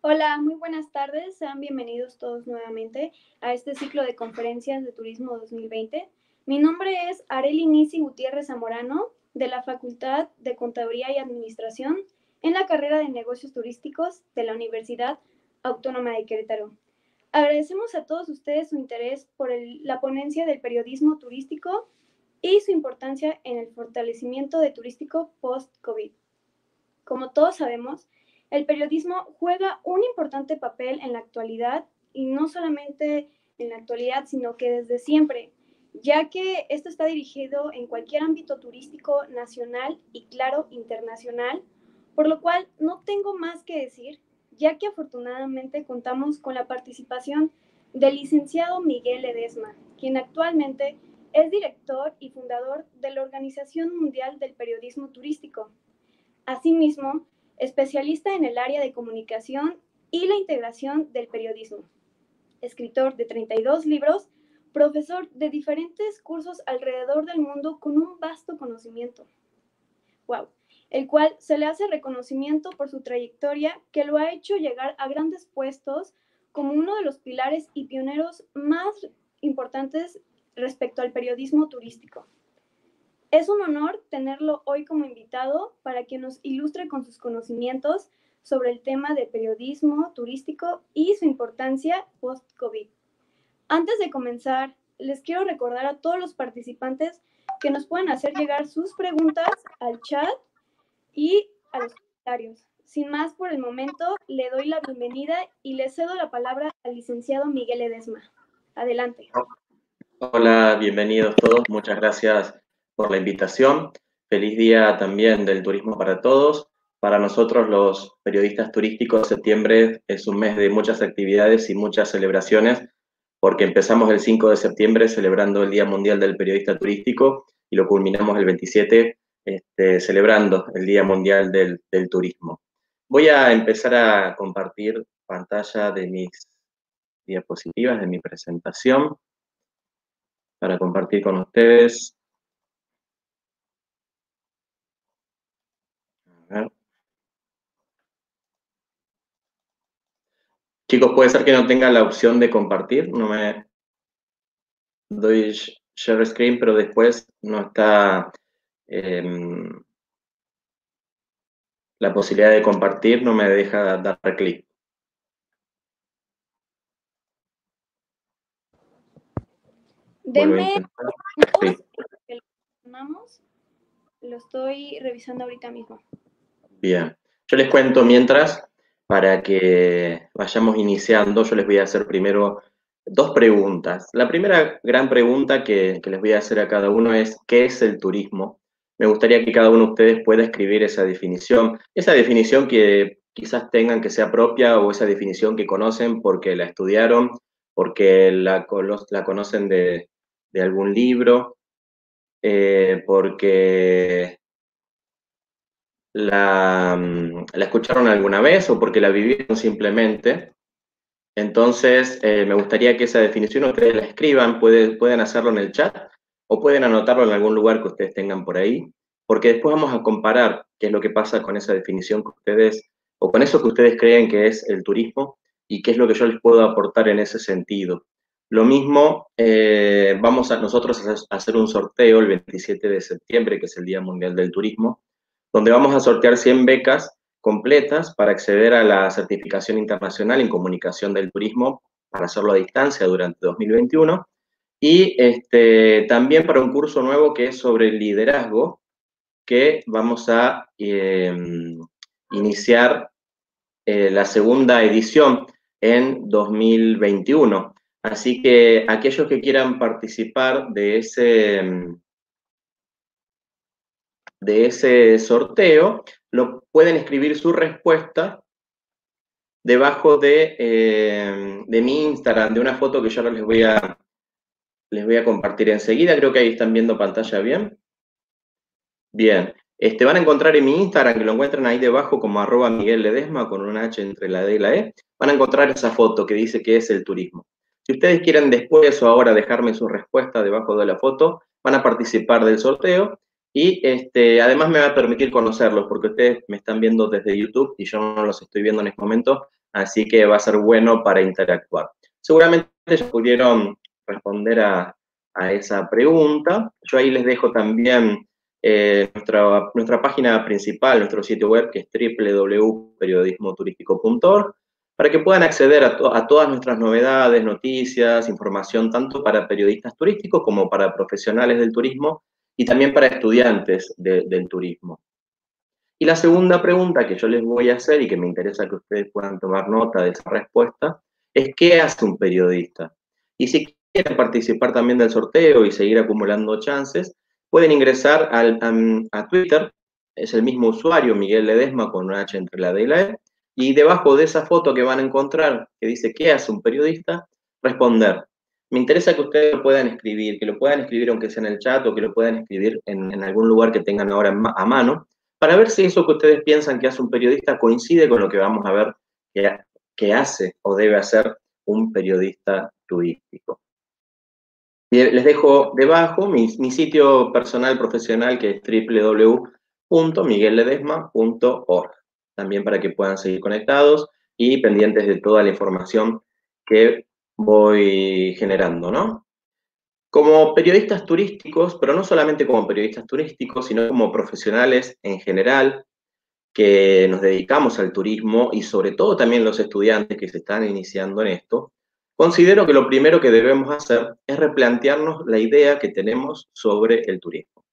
Hola, muy buenas tardes. Sean bienvenidos todos nuevamente a este ciclo de conferencias de Turismo 2020. Mi nombre es Areli Nisi Gutiérrez Zamorano, de la Facultad de Contaduría y Administración, en la carrera de Negocios Turísticos de la Universidad Autónoma de Querétaro. Agradecemos a todos ustedes su interés por la ponencia del periodismo turístico y su importancia en el fortalecimiento de turístico post-COVID. Como todos sabemos, el periodismo juega un importante papel en la actualidad y no solamente en la actualidad, sino que desde siempre, ya que esto está dirigido en cualquier ámbito turístico nacional y claro, internacional, por lo cual no tengo más que decir, ya que afortunadamente contamos con la participación del licenciado Miguel Edesma, quien actualmente es director y fundador de la Organización Mundial del Periodismo Turístico. Asimismo, especialista en el área de comunicación y la integración del periodismo, escritor de 32 libros, profesor de diferentes cursos alrededor del mundo con un vasto conocimiento. Wow, el cual se le hace reconocimiento por su trayectoria que lo ha hecho llegar a grandes puestos como uno de los pilares y pioneros más importantes respecto al periodismo turístico. Es un honor tenerlo hoy como invitado para que nos ilustre con sus conocimientos sobre el tema de periodismo turístico y su importancia post-COVID. Antes de comenzar, les quiero recordar a todos los participantes que nos pueden hacer llegar sus preguntas al chat y a los comentarios. Sin más por el momento, le doy la bienvenida y le cedo la palabra al licenciado Miguel Edesma. Adelante. Hola, bienvenidos todos. Muchas gracias por la invitación. Feliz día también del turismo para todos. Para nosotros los periodistas turísticos, septiembre es un mes de muchas actividades y muchas celebraciones, porque empezamos el 5 de septiembre celebrando el Día Mundial del Periodista Turístico y lo culminamos el 27 este, celebrando el Día Mundial del, del Turismo. Voy a empezar a compartir pantalla de mis diapositivas, de mi presentación, para compartir con ustedes. Chicos, puede ser que no tenga la opción de compartir, no me doy share screen, pero después no está em, la posibilidad de compartir, no me deja dar clic. Deme lo estoy revisando ahorita mismo. Bien, yo les cuento mientras, para que vayamos iniciando, yo les voy a hacer primero dos preguntas. La primera gran pregunta que, les voy a hacer a cada uno es, ¿qué es el turismo? Me gustaría que cada uno de ustedes pueda escribir esa definición, esa definición que quizás tengan que sea propia o esa definición que conocen porque la estudiaron, porque la, conocen de, algún libro, eh, porque Mm, la, escucharon alguna vez o porque la vivieron simplemente. Entonces, eh, me gustaría que esa definición ustedes la escriban, pueden hacerlo en el chat o pueden anotarlo en algún lugar que ustedes tengan por ahí, porque después vamos a comparar qué es lo que pasa con esa definición que ustedes, o con eso que ustedes creen que es el turismo y qué es lo que yo les puedo aportar en ese sentido. Lo mismo, eh, vamos a nosotros a hacer un sorteo el 27 de septiembre, que es el Día Mundial del Turismo, donde vamos a sortear 100 becas completas para acceder a la certificación internacional en comunicación del turismo para hacerlo a distancia durante 2021 y este, también para un curso nuevo que es sobre liderazgo que vamos a em, iniciar eh, la segunda edición en 2021. Así que aquellos que quieran participar de ese, em, de ese sorteo, lo pueden escribir su respuesta debajo de, eh, de mi Instagram, de una foto que yo ahora les voy a, les voy a compartir enseguida. Creo que ahí están viendo pantalla bien. Bien. Este, van a encontrar en mi Instagram, que lo encuentran ahí debajo como arroba Miguel Ledesma con una H entre la D y la E, van a encontrar esa foto que dice que es el turismo. Si ustedes quieren después o ahora dejarme su respuesta debajo de la foto, van a participar del sorteo y este, además me va a permitir conocerlos, porque ustedes me están viendo desde YouTube y yo no los estoy viendo en este momento. así que va a ser bueno para interactuar. Seguramente ellos pudieron responder a, esa pregunta. Yo ahí les dejo también eh, nuestra, nuestra página principal, nuestro sitio web, que es www.periodismoturístico.org, para que puedan acceder a, todas nuestras novedades, noticias, información, tanto para periodistas turísticos como para profesionales del turismo y también para estudiantes del turismo. Y la segunda pregunta que yo les voy a hacer y que me interesa que ustedes puedan tomar nota de esa respuesta es ¿qué hace un periodista? Y si quieren participar también del sorteo y seguir acumulando chances, pueden ingresar al, a, Twitter, es el mismo usuario, Miguel Ledesma, con una H entre la D y la E, y debajo de esa foto que van a encontrar, que dice ¿qué hace un periodista? Responder. Me interesa que ustedes lo puedan escribir, que lo puedan escribir aunque sea en el chat o que lo puedan escribir en, algún lugar que tengan ahora a mano, para ver si eso que ustedes piensan que hace un periodista coincide con lo que vamos a ver que, hace o debe hacer un periodista turístico. Les dejo debajo mi, mi sitio personal profesional que es www.miguelledesma.org también para que puedan seguir conectados y pendientes de toda la información que voy generando, ¿no? Como periodistas turísticos, pero no solamente como periodistas turísticos, sino como profesionales en general, que nos dedicamos al turismo y sobre todo también los estudiantes que se están iniciando en esto, considero que lo primero que debemos hacer es replantearnos la idea que tenemos sobre el turismo.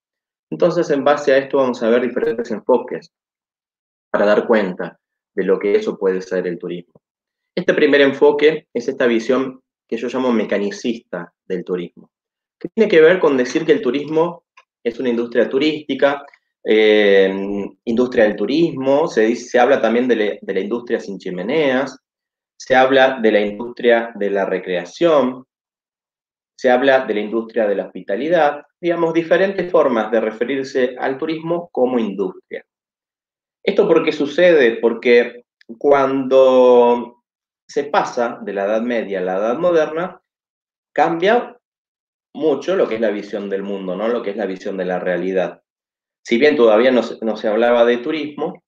Entonces, en base a esto vamos a ver diferentes enfoques para dar cuenta de lo que eso puede ser el turismo. Este primer enfoque es esta visión que yo llamo mecanicista del turismo, que tiene que ver con decir que el turismo es una industria turística, eh, industria del turismo, se, se habla también de, de la industria sin chimeneas, se habla de la industria de la recreación, se habla de la industria de la hospitalidad, digamos, diferentes formas de referirse al turismo como industria. ¿Esto por qué sucede? Porque cuando se pasa de la Edad Media a la Edad Moderna, cambia mucho lo que es la visión del mundo, ¿no? Lo que es la visión de la realidad. Si bien todavía no se, hablaba de turismo,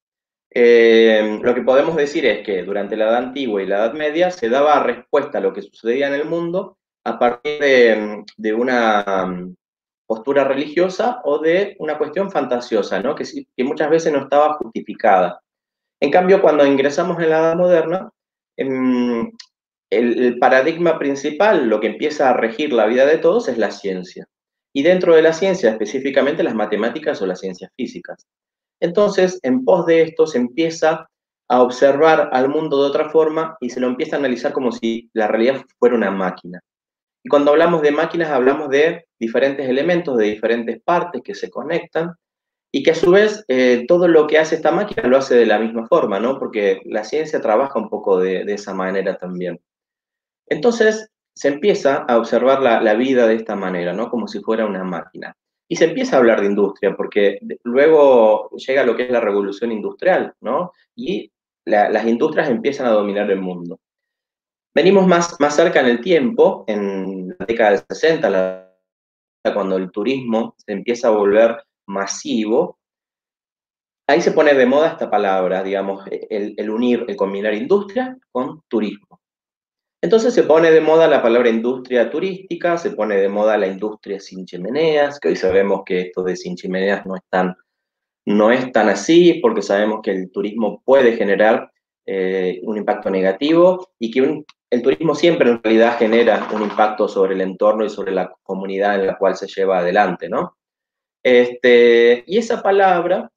eh, lo que podemos decir es que durante la Edad Antigua y la Edad Media se daba respuesta a lo que sucedía en el mundo a partir de una postura religiosa o de una cuestión fantasiosa, ¿no? que, que muchas veces no estaba justificada. En cambio, cuando ingresamos en la Edad Moderna, em, el, paradigma principal, lo que empieza a regir la vida de todos, es la ciencia. Y dentro de la ciencia, específicamente las matemáticas o las ciencias físicas. Entonces, en pos de esto, se empieza a observar al mundo de otra forma y se lo empieza a analizar como si la realidad fuera una máquina. Y cuando hablamos de máquinas, hablamos de diferentes elementos, de diferentes partes que se conectan y que a su vez eh, todo lo que hace esta máquina lo hace de la misma forma, ¿no? Porque la ciencia trabaja un poco de, esa manera también. Entonces se empieza a observar la, vida de esta manera, ¿no? Como si fuera una máquina. Y se empieza a hablar de industria, porque luego llega lo que es la revolución industrial, ¿no? Y las industrias empiezan a dominar el mundo. Venimos más, más cerca en el tiempo, en la década del 60, cuando el turismo se empieza a volver masivo, ahí se pone de moda esta palabra, digamos, el, unir, el combinar industria con turismo. Entonces se pone de moda la palabra industria turística, se pone de moda la industria sin chimeneas, que hoy sabemos que esto de sin chimeneas no es tan, no es tan así, porque sabemos que el turismo puede generar eh, un impacto negativo y que el turismo siempre en realidad genera un impacto sobre el entorno y sobre la comunidad en la cual se lleva adelante, ¿no? Este, y esa palabra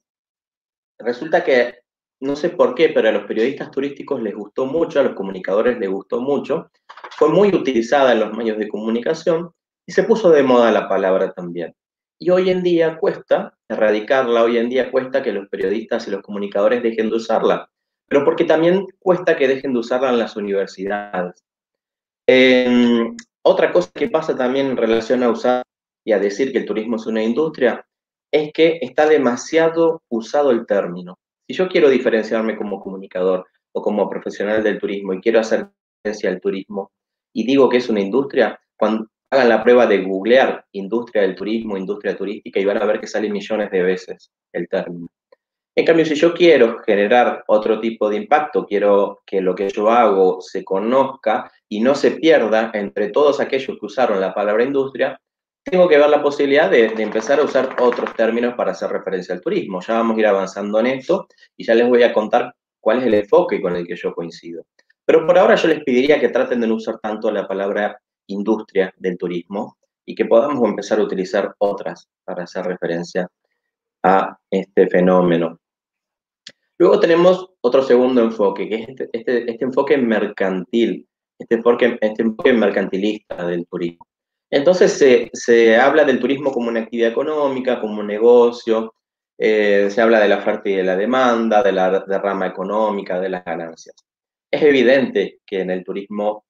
resulta que, no sé por qué, pero a los periodistas turísticos les gustó mucho, a los comunicadores les gustó mucho, fue muy utilizada en los medios de comunicación y se puso de moda la palabra también. Y hoy en día cuesta erradicarla, hoy en día cuesta que los periodistas y los comunicadores dejen de usarla pero porque también cuesta que dejen de usarla en las universidades. Em, otra cosa que pasa también en relación a usar y a decir que el turismo es una industria es que está demasiado usado el término. Si yo quiero diferenciarme como comunicador o como profesional del turismo y quiero hacer referencia al turismo y digo que es una industria, hagan la prueba de googlear industria del turismo, industria turística y van a ver que sale millones de veces el término. En cambio, si yo quiero generar otro tipo de impacto, quiero que lo que yo hago se conozca y no se pierda entre todos aquellos que usaron la palabra industria, tengo que ver la posibilidad de, empezar a usar otros términos para hacer referencia al turismo. Ya vamos a ir avanzando en esto y ya les voy a contar cuál es el enfoque con el que yo coincido. Pero por ahora yo les pediría que traten de no usar tanto la palabra industria del turismo y que podamos empezar a utilizar otras para hacer referencia a este fenómeno. Luego tenemos otro segundo enfoque, que es este, este, este enfoque mercantil, este este enfoque mercantilista del turismo. Entonces se, habla del turismo como una actividad económica, como un negocio, eh, se habla de la oferta y de la demanda, de la derrama económica, de las ganancias. Es evidente que en el turismo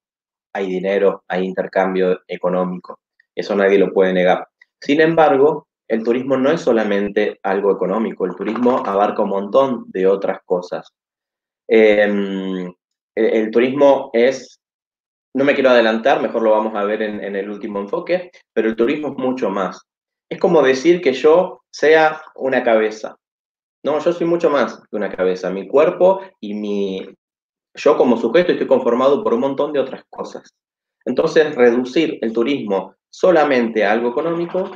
hay dinero, hay intercambio económico, eso nadie lo puede negar. Sin embargo, el turismo no es solamente algo económico, el turismo abarca un montón de otras cosas. Em, el turismo es no me quiero adelantar, mejor lo vamos a ver en, el último enfoque, pero el turismo es mucho más. Es como decir que yo sea una cabeza. No, yo soy mucho más que una cabeza. Mi cuerpo y mi... Yo como sujeto estoy conformado por un montón de otras cosas. Entonces, reducir el turismo solamente a algo económico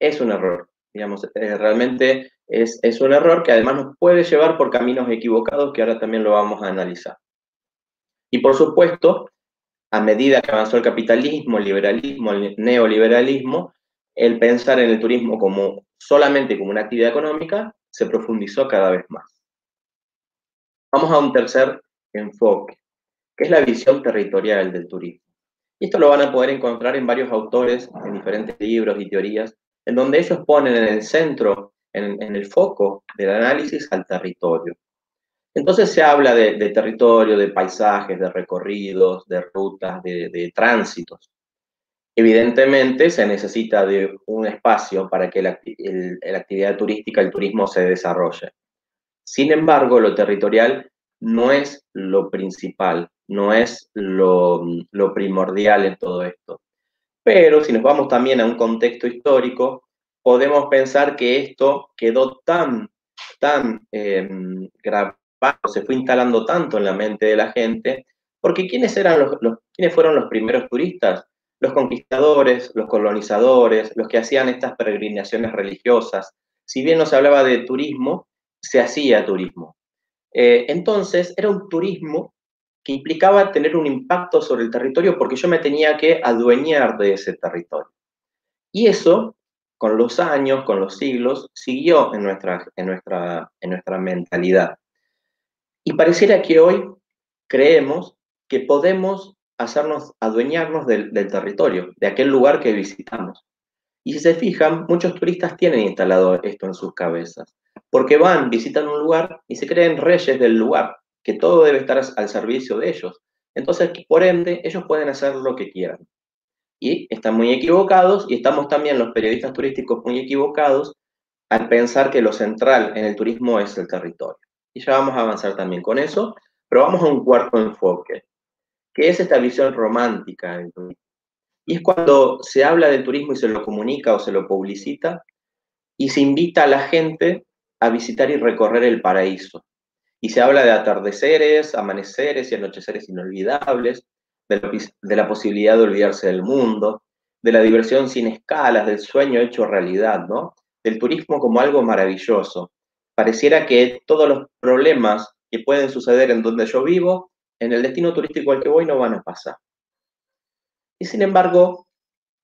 es un error. Digamos, eh, realmente es, es un error que además nos puede llevar por caminos equivocados que ahora también lo vamos a analizar. Y por supuesto, a medida que avanzó el capitalismo, el liberalismo, el neoliberalismo, el pensar en el turismo como solamente como una actividad económica se profundizó cada vez más. Vamos a un tercer enfoque, que es la visión territorial del turismo. Y esto lo van a poder encontrar en varios autores, en diferentes libros y teorías, en donde ellos ponen en el centro, en, en el foco del análisis al territorio. Entonces se habla de, territorio, de paisajes, de recorridos, de rutas, de, tránsitos. Evidentemente se necesita de un espacio para que la, actividad turística, el turismo se desarrolle. Sin embargo, lo territorial no es lo principal, no es lo, primordial en todo esto. Pero si nos vamos también a un contexto histórico, podemos pensar que esto quedó tan, tan eh, se fue instalando tanto en la mente de la gente, porque ¿quiénes, eran los, ¿quiénes fueron los primeros turistas? Los conquistadores, los colonizadores, los que hacían estas peregrinaciones religiosas. Si bien no se hablaba de turismo, se hacía turismo. Eh, entonces, era un turismo que implicaba tener un impacto sobre el territorio porque yo me tenía que adueñar de ese territorio. Y eso, con los años, con los siglos, siguió en nuestra, en nuestra, en nuestra mentalidad. Y pareciera que hoy creemos que podemos hacernos, adueñarnos del, territorio, de aquel lugar que visitamos. Y si se fijan, muchos turistas tienen instalado esto en sus cabezas, porque van, visitan un lugar y se creen reyes del lugar, que todo debe estar al servicio de ellos. Entonces, por ende, ellos pueden hacer lo que quieran. Y están muy equivocados, y estamos también los periodistas turísticos muy equivocados al pensar que lo central en el turismo es el territorio y ya vamos a avanzar también con eso, pero vamos a un cuarto enfoque, que es esta visión romántica del turismo. Y es cuando se habla del turismo y se lo comunica o se lo publicita y se invita a la gente a visitar y recorrer el paraíso. Y se habla de atardeceres, amaneceres y anocheceres inolvidables, de, de la posibilidad de olvidarse del mundo, de la diversión sin escalas, del sueño hecho realidad, ¿no? Del turismo como algo maravilloso, pareciera que todos los problemas que pueden suceder en donde yo vivo, en el destino turístico al que voy no van a pasar. Y sin embargo,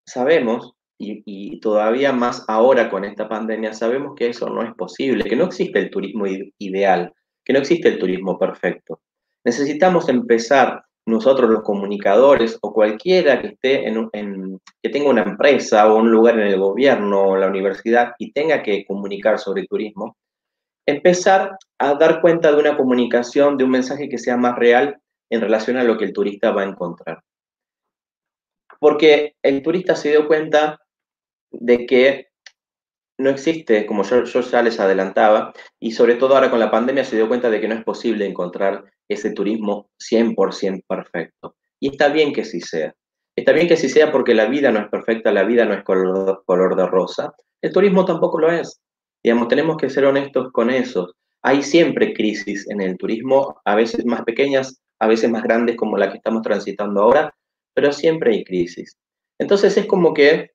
sabemos, y, todavía más ahora con esta pandemia, sabemos que eso no es posible, que no existe el turismo ideal, que no existe el turismo perfecto. Necesitamos empezar nosotros los comunicadores o cualquiera que esté en, en, que tenga una empresa o un lugar en el gobierno o la universidad y tenga que comunicar sobre turismo, empezar a dar cuenta de una comunicación, de un mensaje que sea más real en relación a lo que el turista va a encontrar. Porque el turista se dio cuenta de que no existe, como yo, ya les adelantaba, y sobre todo ahora con la pandemia se dio cuenta de que no es posible encontrar ese turismo 100% perfecto. Y está bien que sí sea. Está bien que sí sea porque la vida no es perfecta, la vida no es color, color de rosa. El turismo tampoco lo es. Digamos, tenemos que ser honestos con eso. Hay siempre crisis en el turismo, a veces más pequeñas, a veces más grandes como la que estamos transitando ahora, pero siempre hay crisis. Entonces es como que,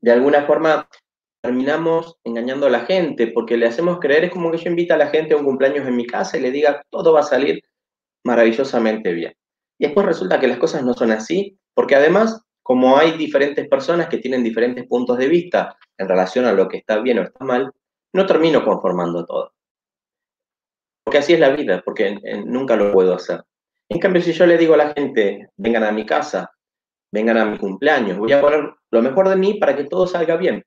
de alguna forma, terminamos engañando a la gente, porque le hacemos creer, es como que yo invito a la gente a un cumpleaños en mi casa y le diga, todo va a salir maravillosamente bien. Y después resulta que las cosas no son así, porque además, como hay diferentes personas que tienen diferentes puntos de vista en relación a lo que está bien o está mal, no termino conformando todo. Porque así es la vida, porque nunca lo puedo hacer. En cambio, si yo le digo a la gente, vengan a mi casa, vengan a mi cumpleaños, voy a poner lo mejor de mí para que todo salga bien.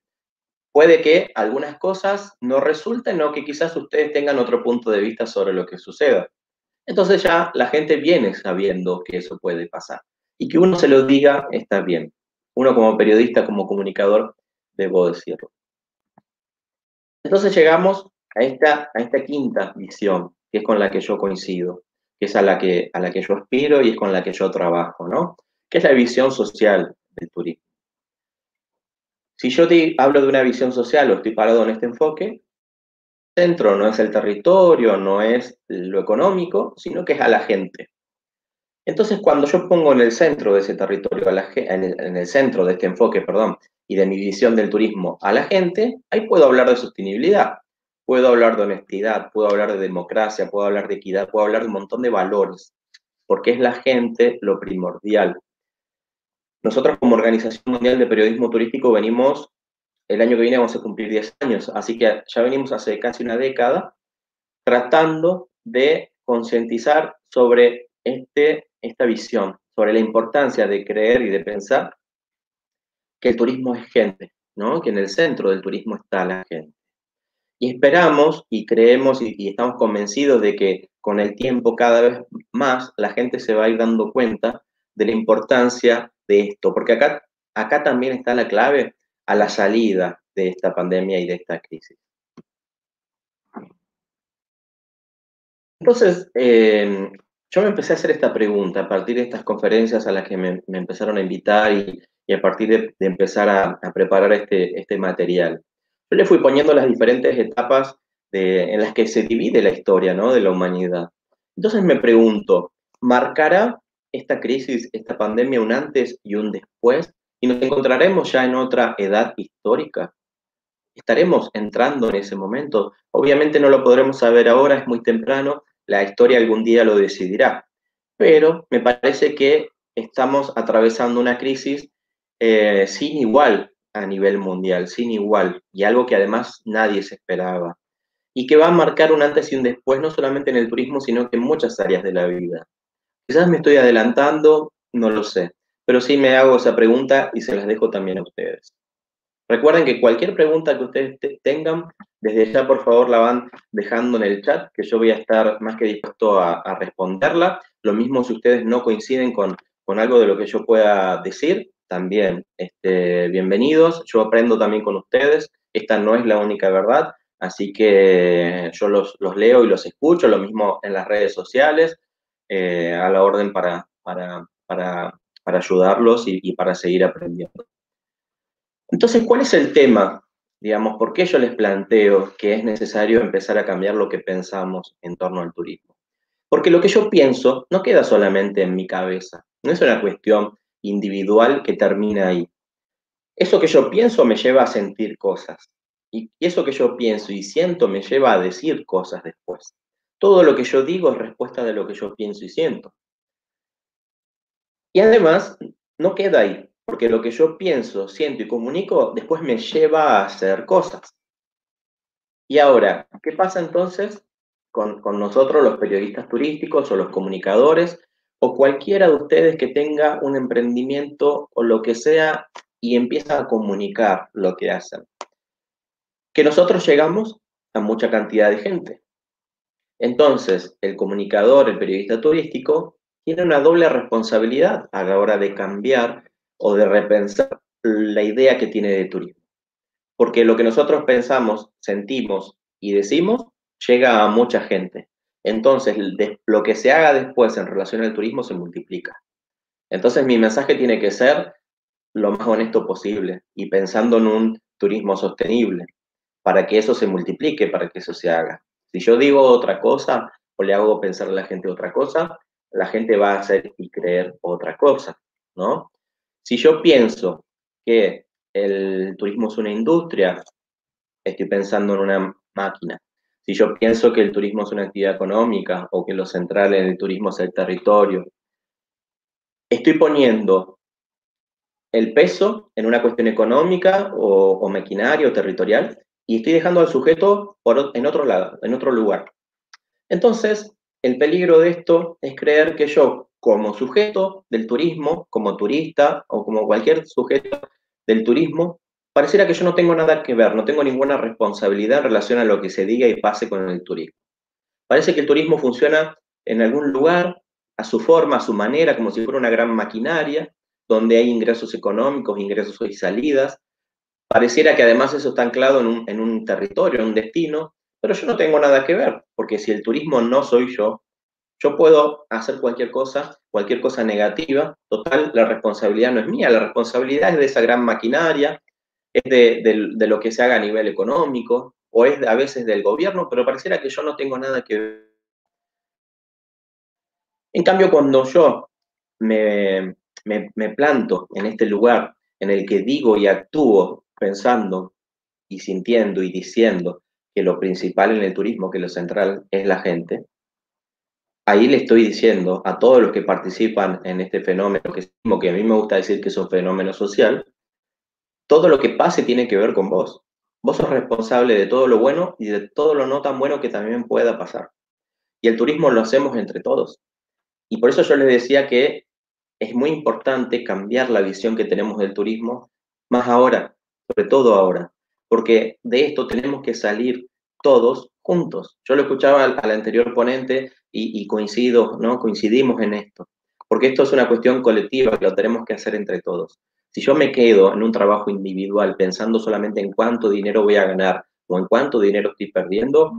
Puede que algunas cosas no resulten o que quizás ustedes tengan otro punto de vista sobre lo que suceda. Entonces ya la gente viene sabiendo que eso puede pasar. Y que uno se lo diga está bien. Uno como periodista, como comunicador, debo decirlo. Entonces llegamos a esta, quinta visión, que es con la que yo coincido, que es a la que, a la que yo aspiro y es con la que yo trabajo, ¿no? Que es la visión social del turismo. Si yo te hablo de una visión social o estoy parado en este enfoque, centro no es el territorio, no es lo económico, sino que es a la gente. Entonces, cuando yo pongo en el centro de ese territorio, en, el, centro de este enfoque, perdón, y de mi visión del turismo a la gente, ahí puedo hablar de sostenibilidad, puedo hablar de honestidad, puedo hablar de democracia, puedo hablar de equidad, puedo hablar de un montón de valores, porque es la gente lo primordial. Nosotros como Organización Mundial de Periodismo Turístico venimos el año que viene vamos a cumplir 10 años, así que ya venimos hace casi una década tratando de concientizar sobre este, esta visión, sobre la importancia de creer y de pensar que el turismo es gente, ¿no? que en el centro del turismo está la gente. Y esperamos y creemos y, estamos convencidos de que con el tiempo cada vez más la gente se va a ir dando cuenta de la importancia de esto, porque acá, acá también está la clave a la salida de esta pandemia y de esta crisis. Entonces, em, yo me empecé a hacer esta pregunta a partir de estas conferencias a las que me, empezaron a invitar y, a partir de, empezar a, preparar este, este material. Yo le fui poniendo las diferentes etapas en las que se divide la historia ¿no? de la humanidad. Entonces me pregunto, ¿marcará esta crisis, esta pandemia, un antes y un después y nos encontraremos ya en otra edad histórica. Estaremos entrando en ese momento. Obviamente no lo podremos saber ahora, es muy temprano, la historia algún día lo decidirá, pero me parece que estamos atravesando una crisis eh, sin igual a nivel mundial, sin igual, y algo que además nadie se esperaba, y que va a marcar un antes y un después, no solamente en el turismo, sino que en muchas áreas de la vida. Quizás me estoy adelantando, no lo sé, pero sí me hago esa pregunta y se las dejo también a ustedes. Recuerden que cualquier pregunta que ustedes tengan, desde ya por favor la van dejando en el chat, que yo voy a estar más que dispuesto a, responderla. Lo mismo si ustedes no coinciden con, con, algo de lo que yo pueda decir, también este, bienvenidos. Yo aprendo también con ustedes. Esta no es la única verdad, así que yo los, los leo y los escucho, lo mismo en las redes sociales, eh, a la orden para, para, para para ayudarlos y, para seguir aprendiendo. Entonces, ¿cuál es el tema? Digamos, ¿por qué yo les planteo que es necesario empezar a cambiar lo que pensamos en torno al turismo? Porque lo que yo pienso no queda solamente en mi cabeza, no es una cuestión individual que termina ahí. Eso que yo pienso me lleva a sentir cosas. Y eso que yo pienso y siento me lleva a decir cosas después. Todo lo que yo digo es respuesta de lo que yo pienso y siento. Y además, no queda ahí, porque lo que yo pienso, siento y comunico después me lleva a hacer cosas. Y ahora, ¿qué pasa entonces con, nosotros los periodistas turísticos o los comunicadores o cualquiera de ustedes que tenga un emprendimiento o lo que sea y empieza a comunicar lo que hacen? Que nosotros llegamos a mucha cantidad de gente. Entonces, el comunicador, el periodista turístico, tiene una doble responsabilidad a la hora de cambiar o de repensar la idea que tiene de turismo. Porque lo que nosotros pensamos, sentimos y decimos llega a mucha gente. Entonces, lo que se haga después en relación al turismo se multiplica. Entonces, mi mensaje tiene que ser lo más honesto posible y pensando en un turismo sostenible. para que eso se multiplique, para que eso se haga. Si yo digo otra cosa o le hago pensar a la gente otra cosa, la gente va a hacer y creer otra cosa, ¿no? Si yo pienso que el turismo es una industria, estoy pensando en una máquina. Si yo pienso que el turismo es una actividad económica o que lo central en el turismo es el territorio, estoy poniendo el peso en una cuestión económica o, maquinaria o territorial y estoy dejando al sujeto en otro lado, en otro lugar. Entonces, el peligro de esto es creer que yo, como sujeto del turismo, como turista o como cualquier sujeto del turismo, pareciera que yo no tengo nada que ver, no tengo ninguna responsabilidad en relación a lo que se diga y pase con el turismo. Parece que el turismo funciona en algún lugar, a su forma, a su manera, como si fuera una gran maquinaria, donde hay ingresos económicos, ingresos y salidas. Pareciera que además eso está anclado en un, en un territorio, en un destino, pero yo no tengo nada que ver, porque si el turismo no soy yo, yo puedo hacer cualquier cosa, cualquier cosa negativa, total, la responsabilidad no es mía, la responsabilidad es de esa gran maquinaria, es de, lo que se haga a nivel económico o es a veces del gobierno, pero pareciera que yo no tengo nada que ver. En cambio, cuando yo me, me planto en este lugar en el que digo y actúo pensando y sintiendo y diciendo que lo principal en el turismo, que lo central es la gente, ahí le estoy diciendo a todos los que participan en este fenómeno, que, que a mí me gusta decir que es un fenómeno social, todo lo que pase tiene que ver con vos. Vos sos responsable de todo lo bueno y de todo lo no tan bueno que también pueda pasar. Y el turismo lo hacemos entre todos. Y por eso yo les decía que es muy importante cambiar la visión que tenemos del turismo, más ahora, sobre todo ahora, porque de esto tenemos que salir todos juntos. Yo lo escuchaba al, anterior ponente y, y, coincido, ¿no? Coincidimos en esto, porque esto es una cuestión colectiva que lo tenemos que hacer entre todos. Si yo me quedo en un trabajo individual pensando solamente en cuánto dinero voy a ganar o en cuánto dinero estoy perdiendo,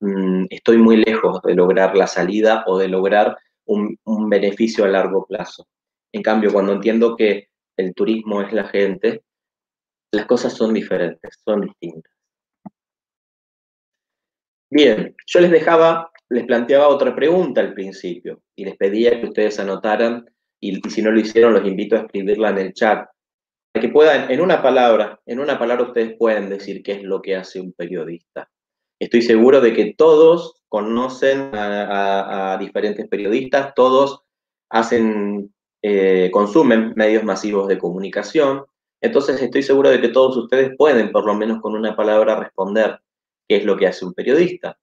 mm, estoy muy lejos de lograr la salida o de lograr un, beneficio a largo plazo. En cambio, cuando entiendo que el turismo es la gente, las cosas son diferentes, son distintas. Bien, yo les dejaba, les planteaba otra pregunta al principio y les pedía que ustedes anotaran y, si no lo hicieron, los invito a escribirla en el chat, para que puedan, en una palabra, en una palabra ustedes pueden decir qué es lo que hace un periodista. Estoy seguro de que todos conocen a, diferentes periodistas, todos hacen, eh, consumen medios masivos de comunicación, entonces estoy seguro de que todos ustedes pueden, por lo menos con una palabra, responder qué es lo que hace un periodista.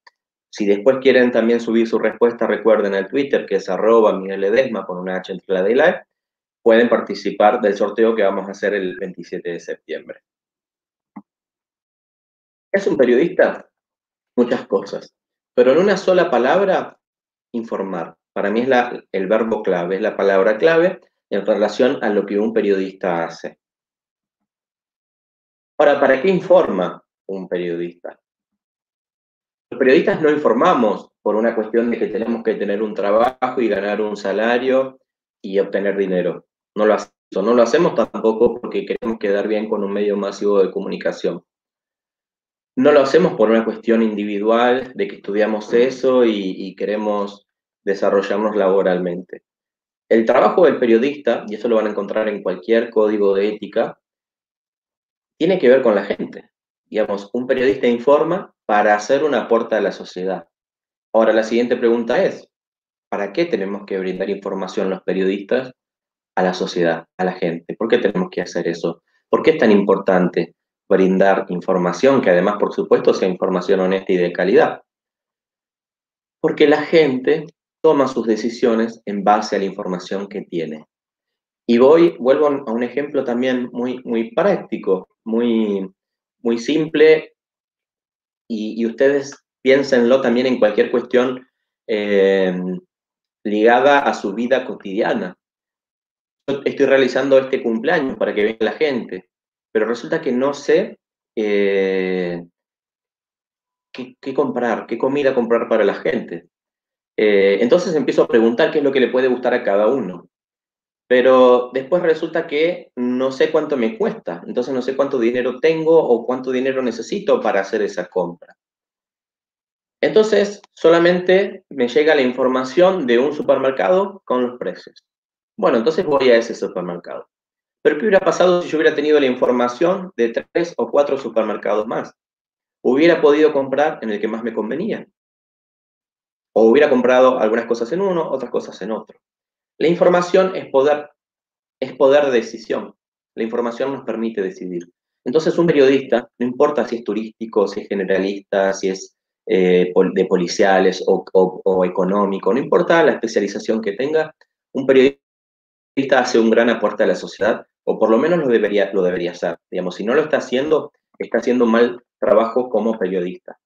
Si después quieren también subir su respuesta, recuerden el Twitter, que es arroba Miguel Edesma con una H entre la de live, pueden participar del sorteo que vamos a hacer el 27 de septiembre. ¿Es un periodista? Muchas cosas. Pero en una sola palabra, informar. Para mí es la, el verbo clave, es la palabra clave en relación a lo que un periodista hace. Ahora, ¿para qué informa un periodista? Los periodistas no informamos por una cuestión de que tenemos que tener un trabajo y ganar un salario y obtener dinero. No lo hacemos, no lo tampoco porque queremos quedar bien con un medio masivo de comunicación. No lo hacemos por una cuestión individual de que estudiamos eso y, y queremos desarrollarnos laboralmente. El trabajo del periodista, y eso lo van a encontrar en cualquier código de ética, tiene que ver con la gente. Digamos, un periodista informa para hacer un aporte a la sociedad. Ahora, la siguiente pregunta es, ¿para qué tenemos que brindar información los periodistas a la sociedad, a la gente? ¿Por qué tenemos que hacer eso? ¿Por qué es tan importante brindar información que además, por supuesto, sea información honesta y de calidad? Porque la gente toma sus decisiones en base a la información que tiene. Y voy, vuelvo a un ejemplo también muy, muy práctico, muy, muy simple y, ustedes piénsenlo también en cualquier cuestión eh, ligada a su vida cotidiana. Yo estoy realizando este cumpleaños para que venga la gente, pero resulta que no sé eh, qué, comprar, qué comida comprar para la gente. Eh, entonces empiezo a preguntar qué es lo que le puede gustar a cada uno. Pero después resulta que no sé cuánto me cuesta, entonces no sé cuánto dinero tengo o cuánto dinero necesito para hacer esa compra. Entonces, solamente me llega la información de un supermercado con los precios. Bueno, entonces voy a ese supermercado. Pero ¿qué hubiera pasado si yo hubiera tenido la información de tres o cuatro supermercados más? Hubiera podido comprar en el que más me convenía. O hubiera comprado algunas cosas en uno, otras cosas en otro. La información es poder, es poder de decisión. La información nos permite decidir. Entonces, un periodista, no importa si es turístico, si es generalista, si es eh, de policiales o, económico, no importa la especialización que tenga, un periodista hace un gran aporte a la sociedad, o por lo menos lo debería, lo debería hacer. Digamos, si no lo está haciendo, está haciendo mal trabajo como periodista.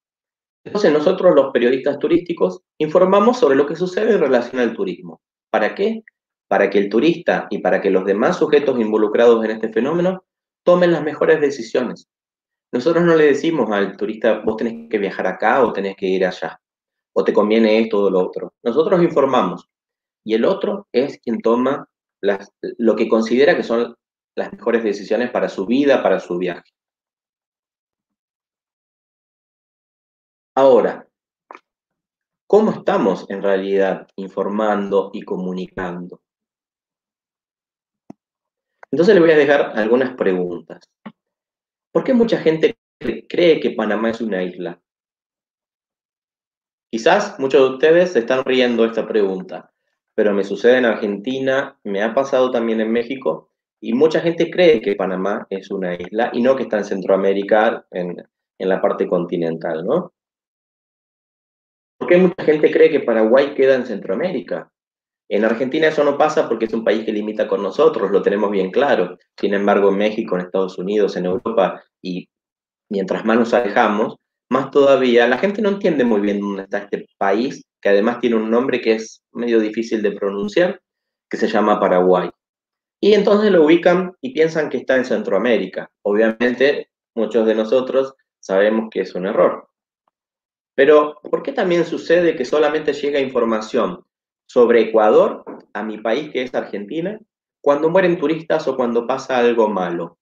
Entonces, nosotros los periodistas turísticos informamos sobre lo que sucede en relación al turismo. ¿Para qué? Para que el turista y para que los demás sujetos involucrados en este fenómeno tomen las mejores decisiones. Nosotros no le decimos al turista, vos tenés que viajar acá o tenés que ir allá, o te conviene esto o lo otro. Nosotros informamos y el otro es quien toma lo que considera que son las mejores decisiones para su vida, para su viaje. Ahora, ¿Cómo estamos en realidad informando y comunicando? Entonces le voy a dejar algunas preguntas. ¿Por qué mucha gente cree que Panamá es una isla? Quizás muchos de ustedes se están riendo esta pregunta, pero me sucede en Argentina, me ha pasado también en México, y mucha gente cree que Panamá es una isla y no que está en Centroamérica, en, en la parte continental, ¿no? ¿Por qué mucha gente cree que Paraguay queda en Centroamérica? En Argentina eso no pasa porque es un país que limita con nosotros, lo tenemos bien claro. Sin embargo, en México, en Estados Unidos, en Europa, y mientras más nos alejamos, más todavía la gente no entiende muy bien dónde está este país, que además tiene un nombre que es medio difícil de pronunciar, que se llama Paraguay. Y entonces lo ubican y piensan que está en Centroamérica. Obviamente, muchos de nosotros sabemos que es un error. Pero, ¿por qué también sucede que solamente llega información sobre Ecuador a mi país, que es Argentina, cuando mueren turistas o cuando pasa algo malo?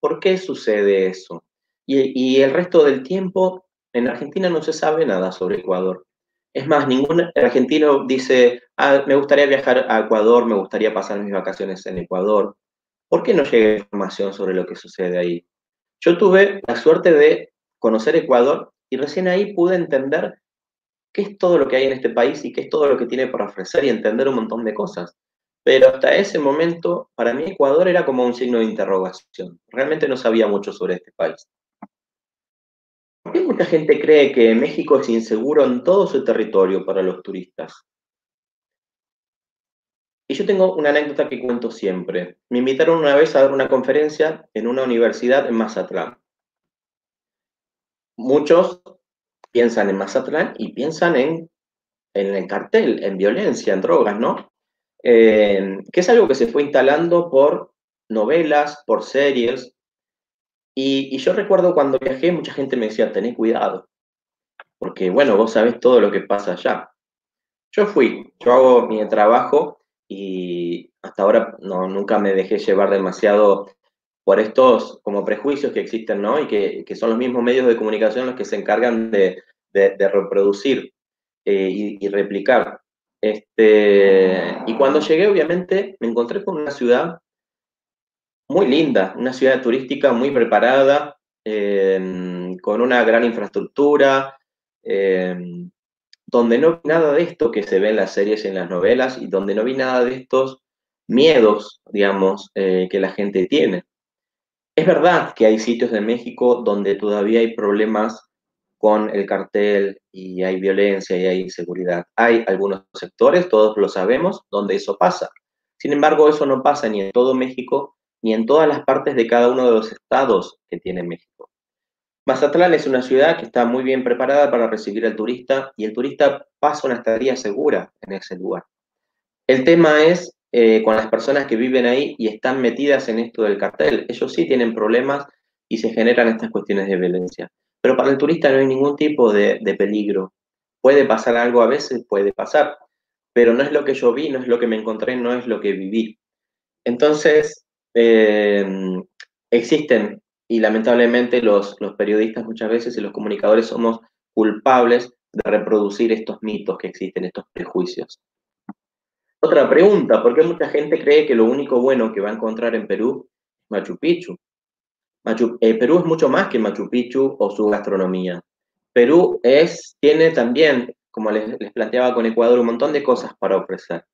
¿Por qué sucede eso? Y, el resto del tiempo, en Argentina no se sabe nada sobre Ecuador. Es más, ningún argentino dice, ah, me gustaría viajar a Ecuador, me gustaría pasar mis vacaciones en Ecuador. ¿Por qué no llega información sobre lo que sucede ahí? Yo tuve la suerte de conocer Ecuador y recién ahí pude entender qué es todo lo que hay en este país y qué es todo lo que tiene para ofrecer y entender un montón de cosas. Pero hasta ese momento, para mí Ecuador era como un signo de interrogación. Realmente no sabía mucho sobre este país. ¿Por qué mucha gente cree que México es inseguro en todo su territorio para los turistas? Y yo tengo una anécdota que cuento siempre. Me invitaron una vez a dar una conferencia en una universidad en Mazatlán muchos piensan en Mazatlán y piensan en, en el cartel, en violencia, en drogas, ¿no? Eh, que es algo que se fue instalando por novelas, por series. Y, yo recuerdo cuando viajé, mucha gente me decía, tené cuidado, porque bueno, vos sabés todo lo que pasa allá. Yo fui, yo hago mi trabajo y hasta ahora no, nunca me dejé llevar demasiado por estos como prejuicios que existen, ¿no? Y que, que son los mismos medios de comunicación los que se encargan de, de, reproducir eh, y, replicar. Este, y cuando llegué, obviamente, me encontré con una ciudad muy linda, una ciudad turística muy preparada, em, con una gran infraestructura, em, donde no vi nada de esto que se ve en las series y en las novelas y donde no vi nada de estos miedos, digamos, eh, que la gente tiene. Es verdad que hay sitios de México donde todavía hay problemas con el cartel y hay violencia y hay inseguridad. Hay algunos sectores, todos lo sabemos, donde eso pasa. Sin embargo, eso no pasa ni en todo México ni en todas las partes de cada uno de los estados que tiene México. Mazatlán es una ciudad que está muy bien preparada para recibir al turista y el turista pasa una estadía segura en ese lugar. El tema es eh, con las personas que viven ahí y están metidas en esto del cartel. Ellos sí tienen problemas y se generan estas cuestiones de violencia. Pero para el turista no hay ningún tipo de, de peligro. Puede pasar algo a veces, puede pasar, pero no es lo que yo vi, no es lo que me encontré, no es lo que viví. Entonces, eh, existen, y lamentablemente los, los periodistas muchas veces y los comunicadores somos culpables de reproducir estos mitos que existen, estos prejuicios. Otra pregunta, ¿por qué mucha gente cree que lo único bueno que va a encontrar en Perú es Machu Picchu? Eh, Perú es mucho más que Machu Picchu o su gastronomía. Perú es, tiene también, como les, planteaba con Ecuador, un montón de cosas para ofrecer.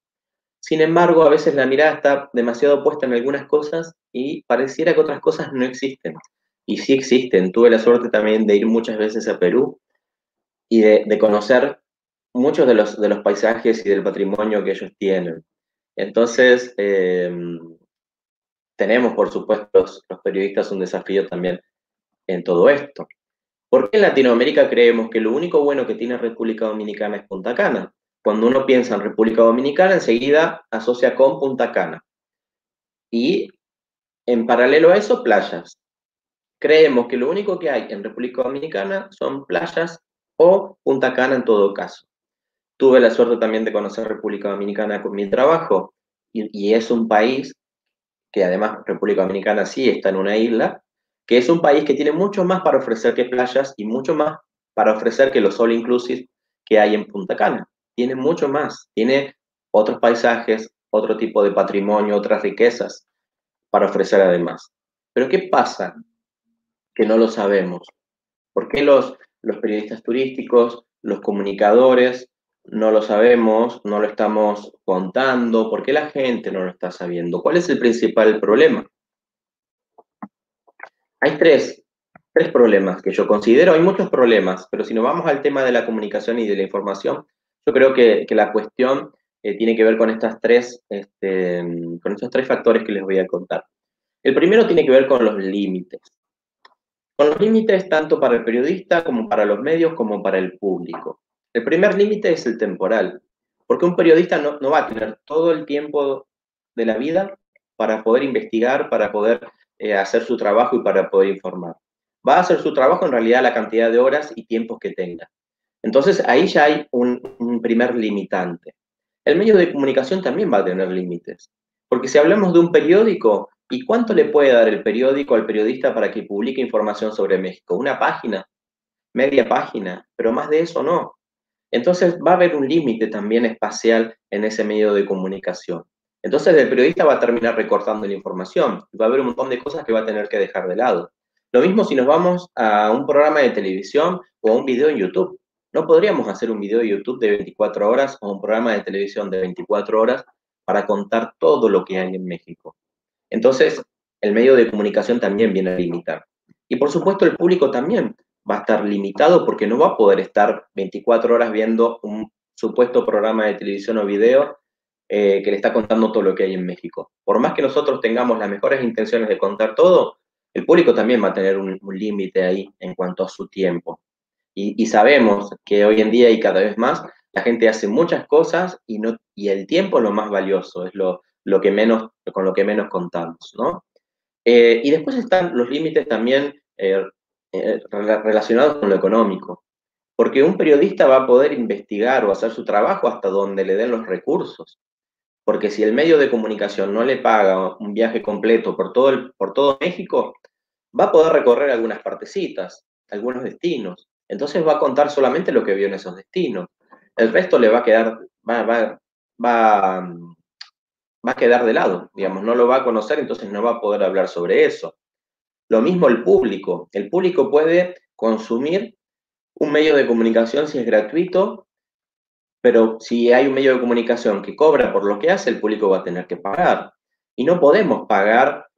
Sin embargo, a veces la mirada está demasiado puesta en algunas cosas y pareciera que otras cosas no existen. Y sí existen. Tuve la suerte también de ir muchas veces a Perú y de, conocer muchos de los, de los paisajes y del patrimonio que ellos tienen. Entonces, em, tenemos, por supuesto, los, periodistas un desafío también en todo esto. ¿Por qué en Latinoamérica creemos que lo único bueno que tiene República Dominicana es Punta Cana? Cuando uno piensa en República Dominicana, enseguida asocia con Punta Cana. Y en paralelo a eso, playas. Creemos que lo único que hay en República Dominicana son playas o Punta Cana en todo caso. Tuve la suerte también de conocer República Dominicana con mi trabajo y, es un país que además República Dominicana sí está en una isla, que es un país que tiene mucho más para ofrecer que playas y mucho más para ofrecer que los all inclusive que hay en Punta Cana. Tiene mucho más, tiene otros paisajes, otro tipo de patrimonio, otras riquezas para ofrecer además. Pero ¿qué pasa? Que no lo sabemos. ¿Por qué los, los periodistas turísticos, los comunicadores, no lo sabemos, no lo estamos contando, ¿por qué la gente no lo está sabiendo? ¿Cuál es el principal problema? Hay tres, tres problemas que yo considero, hay muchos problemas, pero si nos vamos al tema de la comunicación y de la información, yo creo que, la cuestión eh, tiene que ver con, estas tres, este, con estos tres factores que les voy a contar. El primero tiene que ver con los límites con los límites tanto para el periodista como para los medios como para el público. El primer límite es el temporal, porque un periodista no, va a tener todo el tiempo de la vida para poder investigar, para poder eh, hacer su trabajo y para poder informar. Va a hacer su trabajo en realidad la cantidad de horas y tiempos que tenga. Entonces ahí ya hay un primer limitante. El medio de comunicación también va a tener límites, porque si hablamos de un periódico, ¿Y cuánto le puede dar el periódico al periodista para que publique información sobre México? ¿Una página? ¿Media página? Pero más de eso no. Entonces va a haber un límite también espacial en ese medio de comunicación. Entonces el periodista va a terminar recortando la información. Va a haber un montón de cosas que va a tener que dejar de lado. Lo mismo si nos vamos a un programa de televisión o a un video en YouTube. No podríamos hacer un video de YouTube de 24 horas o un programa de televisión de 24 horas para contar todo lo que hay en México. Entonces, el medio de comunicación también viene a limitar. Y por supuesto, el público también va a estar limitado porque no va a poder estar 24 horas viendo un supuesto programa de televisión o video eh, que le está contando todo lo que hay en México. Por más que nosotros tengamos las mejores intenciones de contar todo, el público también va a tener un, límite ahí en cuanto a su tiempo. Y, sabemos que hoy en día y cada vez más la gente hace muchas cosas y, no, y el tiempo es lo más valioso, es lo, lo que menos, con lo que menos contamos, ¿no? Eh, y después están los límites también eh, eh, relacionados con lo económico, porque un periodista va a poder investigar o hacer su trabajo hasta donde le den los recursos, porque si el medio de comunicación no le paga un viaje completo por todo, por todo México, va a poder recorrer algunas partecitas, algunos destinos, entonces va a contar solamente lo que vio en esos destinos. El resto le va a quedar, va, va, va, va a quedar de lado, digamos, no lo va a conocer, entonces no va a poder hablar sobre eso. Lo mismo el público. El público puede consumir un medio de comunicación si es gratuito, pero si hay un medio de comunicación que cobra por lo que hace, el público va a tener que pagar. Y no podemos pagar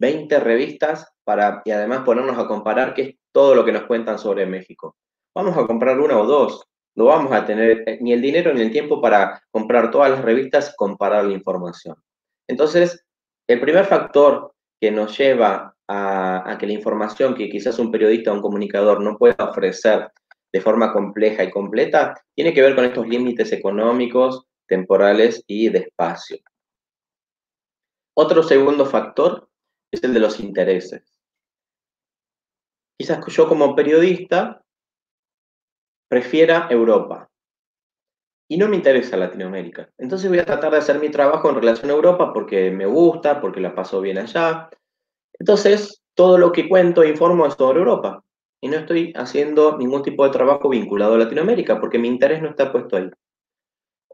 20 revistas para, y además ponernos a comparar qué es todo lo que nos cuentan sobre México. Vamos a comprar una o dos no vamos a tener eh, ni el dinero ni el tiempo para comprar todas las revistas y comparar la información. Entonces, el primer factor que nos lleva a, que la información que quizás un periodista o un comunicador no pueda ofrecer de forma compleja y completa, tiene que ver con estos límites económicos, temporales y de espacio. Otro segundo factor es el de los intereses. Quizás yo como periodista prefiera Europa. y no me interesa Latinoamérica. Entonces voy a tratar de hacer mi trabajo en relación a Europa porque me gusta, porque la paso bien allá. Entonces, todo lo que cuento e informo es sobre Europa. Y no estoy haciendo ningún tipo de trabajo vinculado a Latinoamérica porque mi interés no está puesto ahí.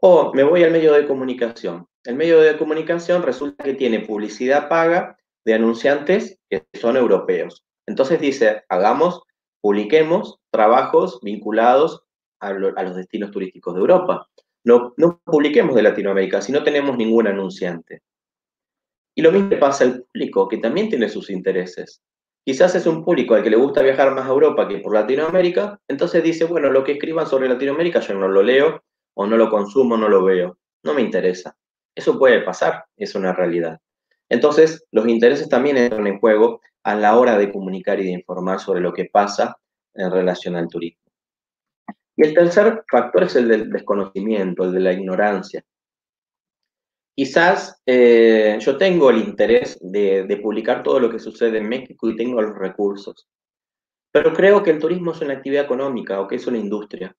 O me voy al medio de comunicación. El medio de comunicación resulta que tiene publicidad paga de anunciantes que son europeos. Entonces dice, hagamos, publiquemos trabajos vinculados a, los destinos turísticos de Europa. No, no publiquemos de Latinoamérica si no tenemos ningún anunciante. Y lo mismo pasa al público, que también tiene sus intereses. Quizás es un público al que le gusta viajar más a Europa que por Latinoamérica, entonces dice, bueno, lo que escriban sobre Latinoamérica yo no lo leo, o no lo consumo, no lo veo. No me interesa. Eso puede pasar, es una realidad. Entonces, los intereses también entran en juego a la hora de comunicar y de informar sobre lo que pasa en relación al turismo. Y el tercer factor es el del desconocimiento, el de la ignorancia. Quizás eh, yo tengo el interés de, de, publicar todo lo que sucede en México y tengo los recursos, pero creo que el turismo es una actividad económica o que es una industria.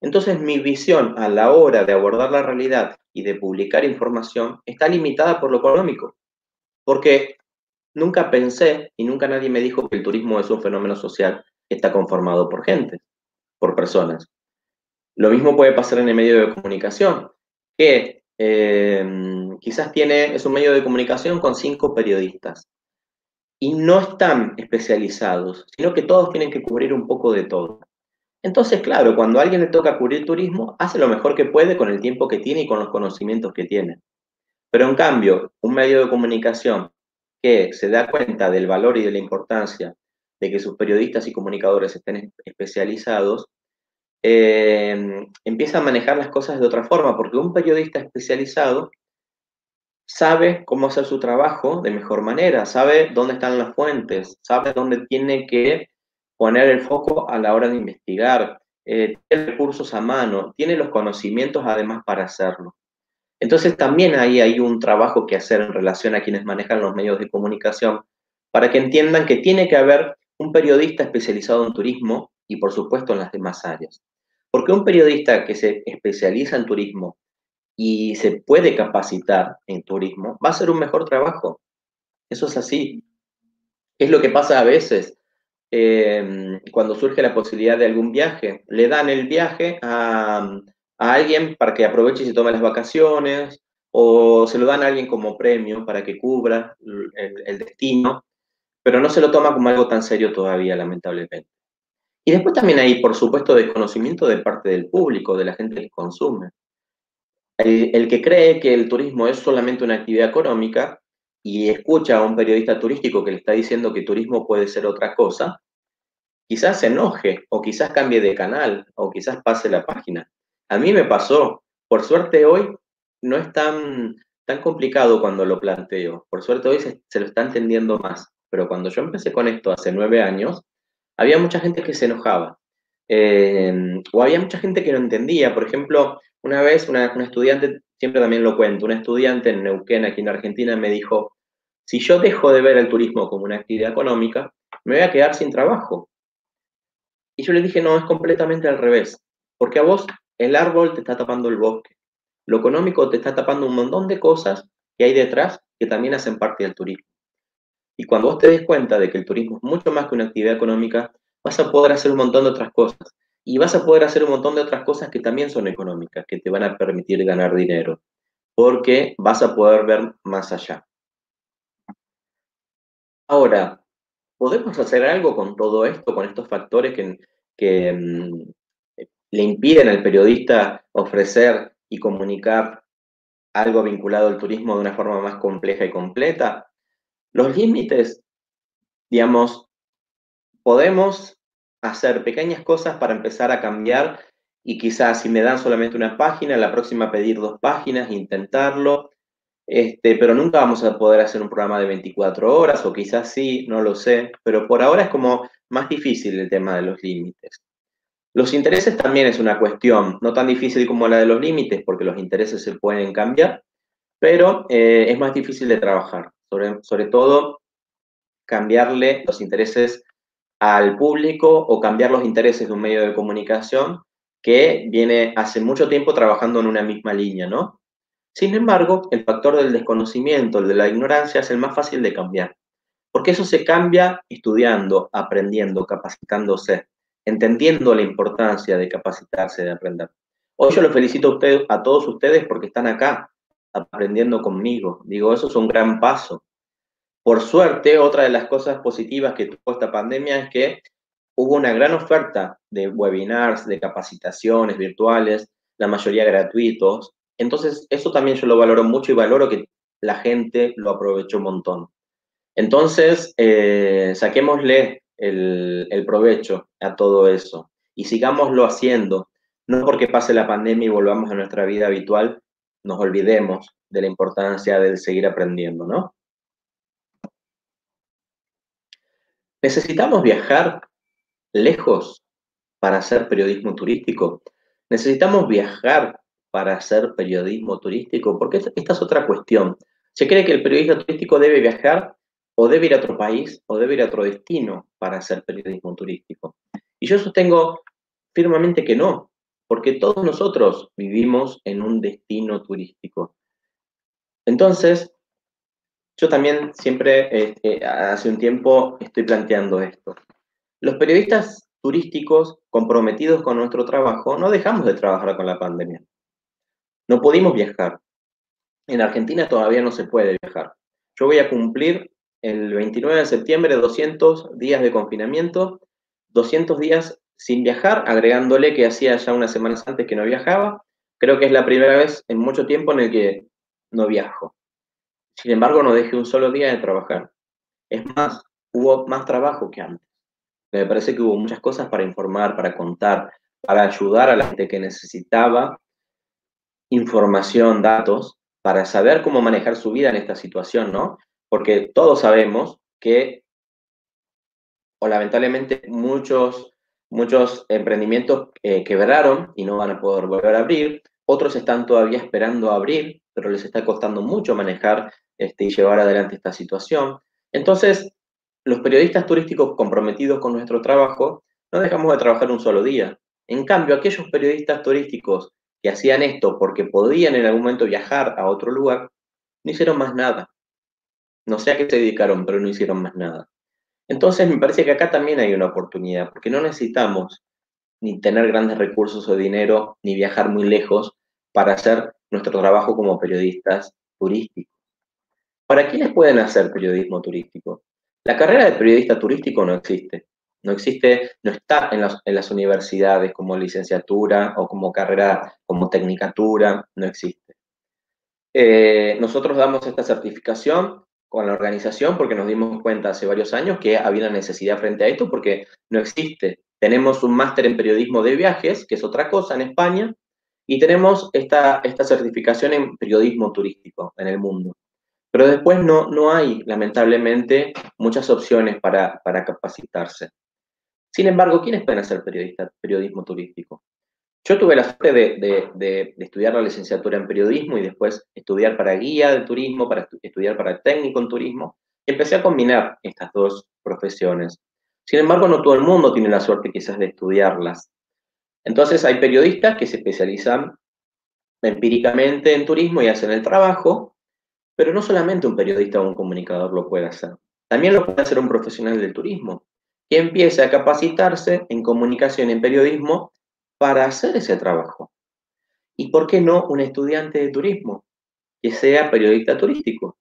Entonces mi visión a la hora de abordar la realidad y de publicar información está limitada por lo económico, porque nunca pensé y nunca nadie me dijo que el turismo es un fenómeno social que está conformado por gente, por personas. Lo mismo puede pasar en el medio de comunicación, que eh, quizás tiene, es un medio de comunicación con cinco periodistas y no están especializados, sino que todos tienen que cubrir un poco de todo. Entonces, claro, cuando a alguien le toca cubrir turismo, hace lo mejor que puede con el tiempo que tiene y con los conocimientos que tiene. Pero en cambio, un medio de comunicación que se da cuenta del valor y de la importancia de que sus periodistas y comunicadores estén especializados, eh, empieza a manejar las cosas de otra forma, porque un periodista especializado sabe cómo hacer su trabajo de mejor manera, sabe dónde están las fuentes, sabe dónde tiene que poner el foco a la hora de investigar, eh, tiene recursos a mano, tiene los conocimientos además para hacerlo. Entonces también ahí hay un trabajo que hacer en relación a quienes manejan los medios de comunicación, para que entiendan que tiene que haber un periodista especializado en turismo y por supuesto en las demás áreas. Porque un periodista que se especializa en turismo y se puede capacitar en turismo, va a hacer un mejor trabajo. Eso es así. Es lo que pasa a veces em, cuando surge la posibilidad de algún viaje. Le dan el viaje a, alguien para que aproveche y se tome las vacaciones, o se lo dan a alguien como premio para que cubra el destino, pero no se lo toma como algo tan serio todavía, lamentablemente. Y después también hay, por supuesto, desconocimiento de parte del público, de la gente que consume. El, que cree que el turismo es solamente una actividad económica y escucha a un periodista turístico que le está diciendo que turismo puede ser otra cosa, quizás se enoje o quizás cambie de canal o quizás pase la página. A mí me pasó. Por suerte hoy no es tan, tan complicado cuando lo planteo. Por suerte hoy se, se lo está entendiendo más. Pero cuando yo empecé con esto hace nueve años, había mucha gente que se enojaba. Em, o había mucha gente que no entendía. Por ejemplo, una vez una, estudiante, siempre también lo cuento, una estudiante en Neuquén, aquí en Argentina, me dijo, si yo dejo de ver el turismo como una actividad económica, me voy a quedar sin trabajo. Y yo le dije, no, es completamente al revés, porque a vos el árbol te está tapando el bosque, lo económico te está tapando un montón de cosas que hay detrás que también hacen parte del turismo. Y cuando vos te des cuenta de que el turismo es mucho más que una actividad económica, vas a poder hacer un montón de otras cosas. Y vas a poder hacer un montón de otras cosas que también son económicas, que te van a permitir ganar dinero, porque vas a poder ver más allá. Ahora, ¿podemos hacer algo con todo esto, con estos factores que, mm, le impiden al periodista ofrecer y comunicar algo vinculado al turismo de una forma más compleja y completa? Los límites, digamos, podemos hacer pequeñas cosas para empezar a cambiar y quizás si me dan solamente una página, la próxima pedir dos páginas, intentarlo, este, pero nunca vamos a poder hacer un programa de 24 horas o quizás sí, no lo sé, pero por ahora es como más difícil el tema de los límites. Los intereses también es una cuestión, no tan difícil como la de los límites, porque los intereses se pueden cambiar, pero eh, es más difícil de trabajar sobre, todo cambiarle los intereses al público o cambiar los intereses de un medio de comunicación que viene hace mucho tiempo trabajando en una misma línea, ¿no? Sin embargo, el factor del desconocimiento, el de la ignorancia, es el más fácil de cambiar, porque eso se cambia estudiando, aprendiendo, capacitándose, entendiendo la importancia de capacitarse, de aprender. Hoy yo los felicito a, ustedes, a todos ustedes porque están acá aprendiendo conmigo. Digo, eso es un gran paso. Por suerte, otra de las cosas positivas que tuvo esta pandemia es que hubo una gran oferta de webinars, de capacitaciones virtuales, la mayoría gratuitos. Entonces, eso también yo lo valoro mucho y valoro que la gente lo aprovechó un montón. Entonces, eh, saquémosle el, el provecho a todo eso y sigámoslo haciendo. No porque pase la pandemia y volvamos a nuestra vida habitual, nos olvidemos de la importancia de seguir aprendiendo, ¿no? Necesitamos viajar lejos para hacer periodismo turístico. Necesitamos viajar para hacer periodismo turístico, porque esta es otra cuestión. Se cree que el periodista turístico debe viajar o debe ir a otro país o debe ir a otro destino para hacer periodismo turístico. Y yo sostengo firmemente que no, porque todos nosotros vivimos en un destino turístico. Entonces, yo también siempre, este, hace un tiempo, estoy planteando esto. Los periodistas turísticos comprometidos con nuestro trabajo no dejamos de trabajar con la pandemia. No pudimos viajar. En Argentina todavía no se puede viajar. Yo voy a cumplir el 29 de septiembre 200 días de confinamiento, 200 días sin viajar, agregándole que hacía ya unas semanas antes que no viajaba. Creo que es la primera vez en mucho tiempo en el que no viajo. Sin embargo, no dejé un solo día de trabajar. Es más, hubo más trabajo que antes. Me parece que hubo muchas cosas para informar, para contar, para ayudar a la gente que necesitaba información, datos, para saber cómo manejar su vida en esta situación, ¿no? Porque todos sabemos que, o lamentablemente, muchos, muchos emprendimientos eh, quebraron y no van a poder volver a abrir, otros están todavía esperando abrir, pero les está costando mucho manejar este, y llevar adelante esta situación. Entonces, los periodistas turísticos comprometidos con nuestro trabajo no dejamos de trabajar un solo día. En cambio, aquellos periodistas turísticos que hacían esto porque podían en algún momento viajar a otro lugar, no hicieron más nada. No sé a qué se dedicaron, pero no hicieron más nada. Entonces, me parece que acá también hay una oportunidad, porque no necesitamos ni tener grandes recursos o dinero, ni viajar muy lejos para hacer nuestro trabajo como periodistas turísticos. ¿Para quiénes pueden hacer periodismo turístico? La carrera de periodista turístico no existe. No existe, no está en las, universidades como licenciatura o como carrera, como tecnicatura, no existe. Eh, nosotros damos esta certificación con la organización porque nos dimos cuenta hace varios años que había una necesidad frente a esto porque no existe. Tenemos un máster en periodismo de viajes, que es otra cosa en España, y tenemos esta, esta certificación en periodismo turístico en el mundo. Pero después no, no hay, lamentablemente, muchas opciones para, para capacitarse. Sin embargo, ¿quiénes pueden hacer periodista, periodismo turístico? Yo tuve la suerte de, estudiar la licenciatura en periodismo y después estudiar para guía de turismo, para estudiar para técnico en turismo. Y empecé a combinar estas dos profesiones. Sin embargo, no todo el mundo tiene la suerte quizás de estudiarlas. Entonces hay periodistas que se especializan empíricamente en turismo y hacen el trabajo, pero no solamente un periodista o un comunicador lo puede hacer, también lo puede hacer un profesional del turismo, que empiece a capacitarse en comunicación en periodismo para hacer ese trabajo. ¿Y por qué no un estudiante de turismo que sea periodista turístico?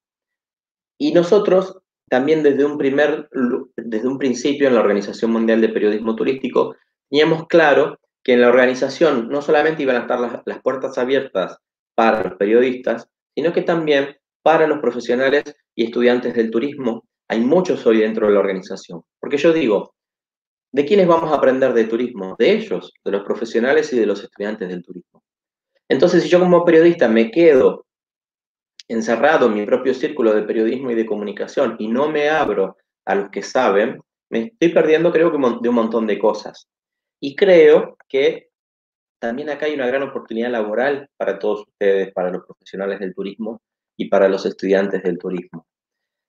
Y nosotros también desde un, primer, desde un principio en la Organización Mundial de Periodismo Turístico teníamos claro que en la organización no solamente iban a estar las, las puertas abiertas para los periodistas, sino que también para los profesionales y estudiantes del turismo. Hay muchos hoy dentro de la organización. Porque yo digo, ¿de quiénes vamos a aprender de turismo? De ellos, de los profesionales y de los estudiantes del turismo. Entonces, si yo como periodista me quedo encerrado en mi propio círculo de periodismo y de comunicación y no me abro a los que saben, me estoy perdiendo creo que de un montón de cosas. Y creo que también acá hay una gran oportunidad laboral para todos ustedes, para los profesionales del turismo, y para los estudiantes del turismo.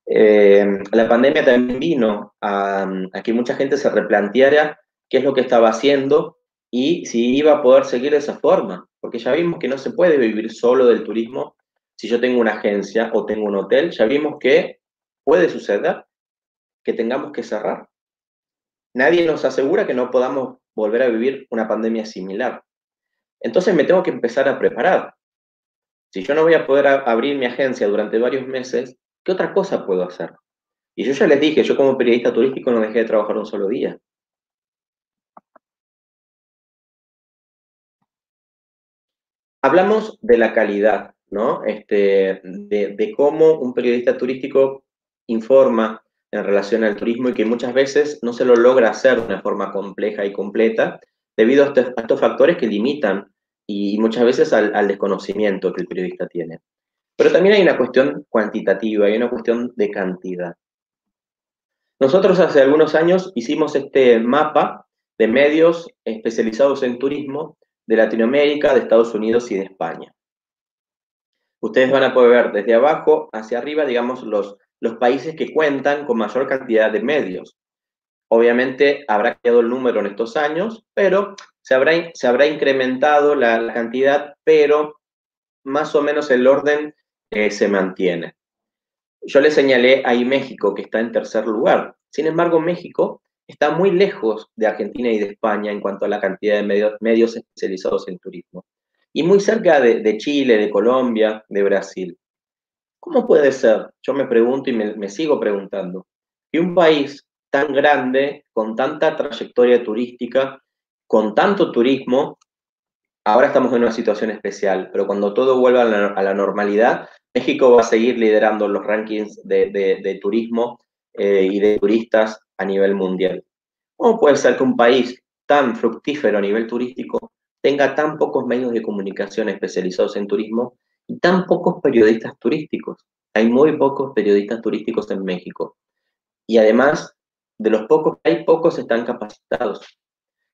Eh, la pandemia también vino a, que mucha gente se replanteara qué es lo que estaba haciendo y si iba a poder seguir de esa forma, porque ya vimos que no se puede vivir solo del turismo si yo tengo una agencia o tengo un hotel, ya vimos que puede suceder que tengamos que cerrar. Nadie nos asegura que no podamos volver a vivir una pandemia similar. Entonces me tengo que empezar a preparar. Si yo no voy a poder abrir mi agencia durante varios meses, ¿qué otra cosa puedo hacer? Y yo ya les dije, yo como periodista turístico no dejé de trabajar un solo día. Hablamos de la calidad, ¿no? Este, de, de, cómo un periodista turístico informa en relación al turismo y que muchas veces no se lo logra hacer de una forma compleja y completa debido a estos, factores que limitan y muchas veces al, desconocimiento que el periodista tiene. Pero también hay una cuestión cuantitativa, hay una cuestión de cantidad. Nosotros hace algunos años hicimos este mapa de medios especializados en turismo de Latinoamérica, de Estados Unidos y de España. Ustedes van a poder ver desde abajo hacia arriba, digamos, los, los países que cuentan con mayor cantidad de medios. Obviamente habrá cambiado el número en estos años, pero se habrá, se habrá incrementado la, cantidad, pero más o menos el orden eh, se mantiene. Yo le señalé ahí México, que está en tercer lugar. Sin embargo, México está muy lejos de Argentina y de España en cuanto a la cantidad de medios, medios especializados en turismo. Y muy cerca de, Chile, de Colombia, de Brasil. ¿Cómo puede ser? Yo me pregunto y me, sigo preguntando, que un país tan grande, con tanta trayectoria turística, con tanto turismo, ahora estamos en una situación especial, pero cuando todo vuelva a la, normalidad, México va a seguir liderando los rankings de, turismo eh, y de turistas a nivel mundial. ¿Cómo puede ser que un país tan fructífero a nivel turístico tenga tan pocos medios de comunicación especializados en turismo y tan pocos periodistas turísticos? Hay muy pocos periodistas turísticos en México. Y además, de los pocos que hay, pocos están capacitados.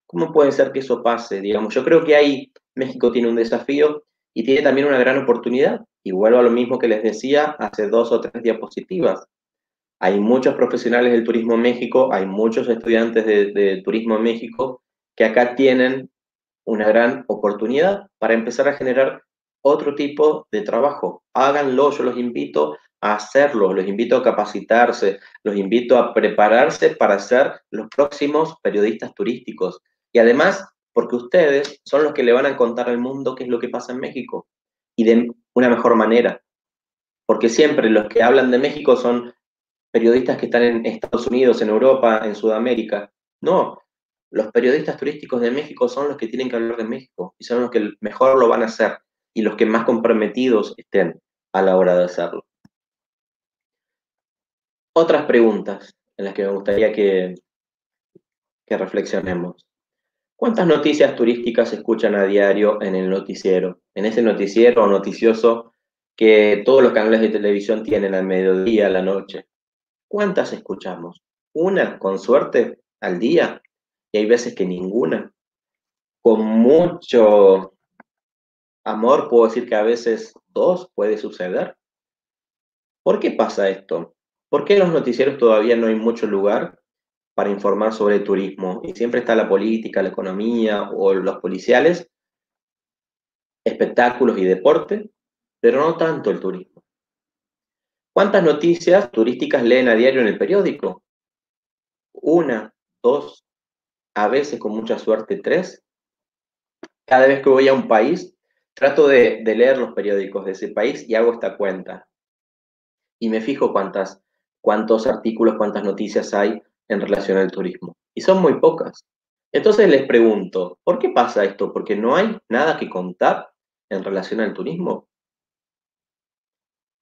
¿Cómo puede ser que eso pase? Digamos, yo creo que ahí México tiene un desafío y tiene también una gran oportunidad. Y vuelvo a lo mismo que les decía hace dos o tres diapositivas. Hay muchos profesionales del turismo México, hay muchos estudiantes de, de turismo México que acá tienen una gran oportunidad para empezar a generar otro tipo de trabajo. Háganlo, yo los invito a hacerlo, los invito a capacitarse, los invito a prepararse para ser los próximos periodistas turísticos. Y además, porque ustedes son los que le van a contar al mundo qué es lo que pasa en México y de una mejor manera. Porque siempre los que hablan de México son periodistas que están en Estados Unidos, en Europa, en Sudamérica. No, los periodistas turísticos de México son los que tienen que hablar de México y son los que mejor lo van a hacer y los que más comprometidos estén a la hora de hacerlo. Otras preguntas en las que me gustaría que, que reflexionemos. ¿Cuántas noticias turísticas se escuchan a diario en el noticiero? En ese noticiero noticioso que todos los canales de televisión tienen al mediodía, a la noche. ¿Cuántas escuchamos? ¿Una, con suerte, al día? Y hay veces que ninguna. Con mucho amor puedo decir que a veces dos puede suceder. ¿Por qué pasa esto? ¿Por qué en los noticieros todavía no hay mucho lugar para informar sobre turismo? Y siempre está la política, la economía o los policiales, espectáculos y deporte, pero no tanto el turismo. ¿Cuántas noticias turísticas leen a diario en el periódico? Una, dos, a veces con mucha suerte tres. Cada vez que voy a un país, trato de, de leer los periódicos de ese país y hago esta cuenta. Y me fijo cuántas cuántos artículos, cuántas noticias hay en relación al turismo. Y son muy pocas. Entonces les pregunto, ¿por qué pasa esto? ¿Porque no hay nada que contar en relación al turismo?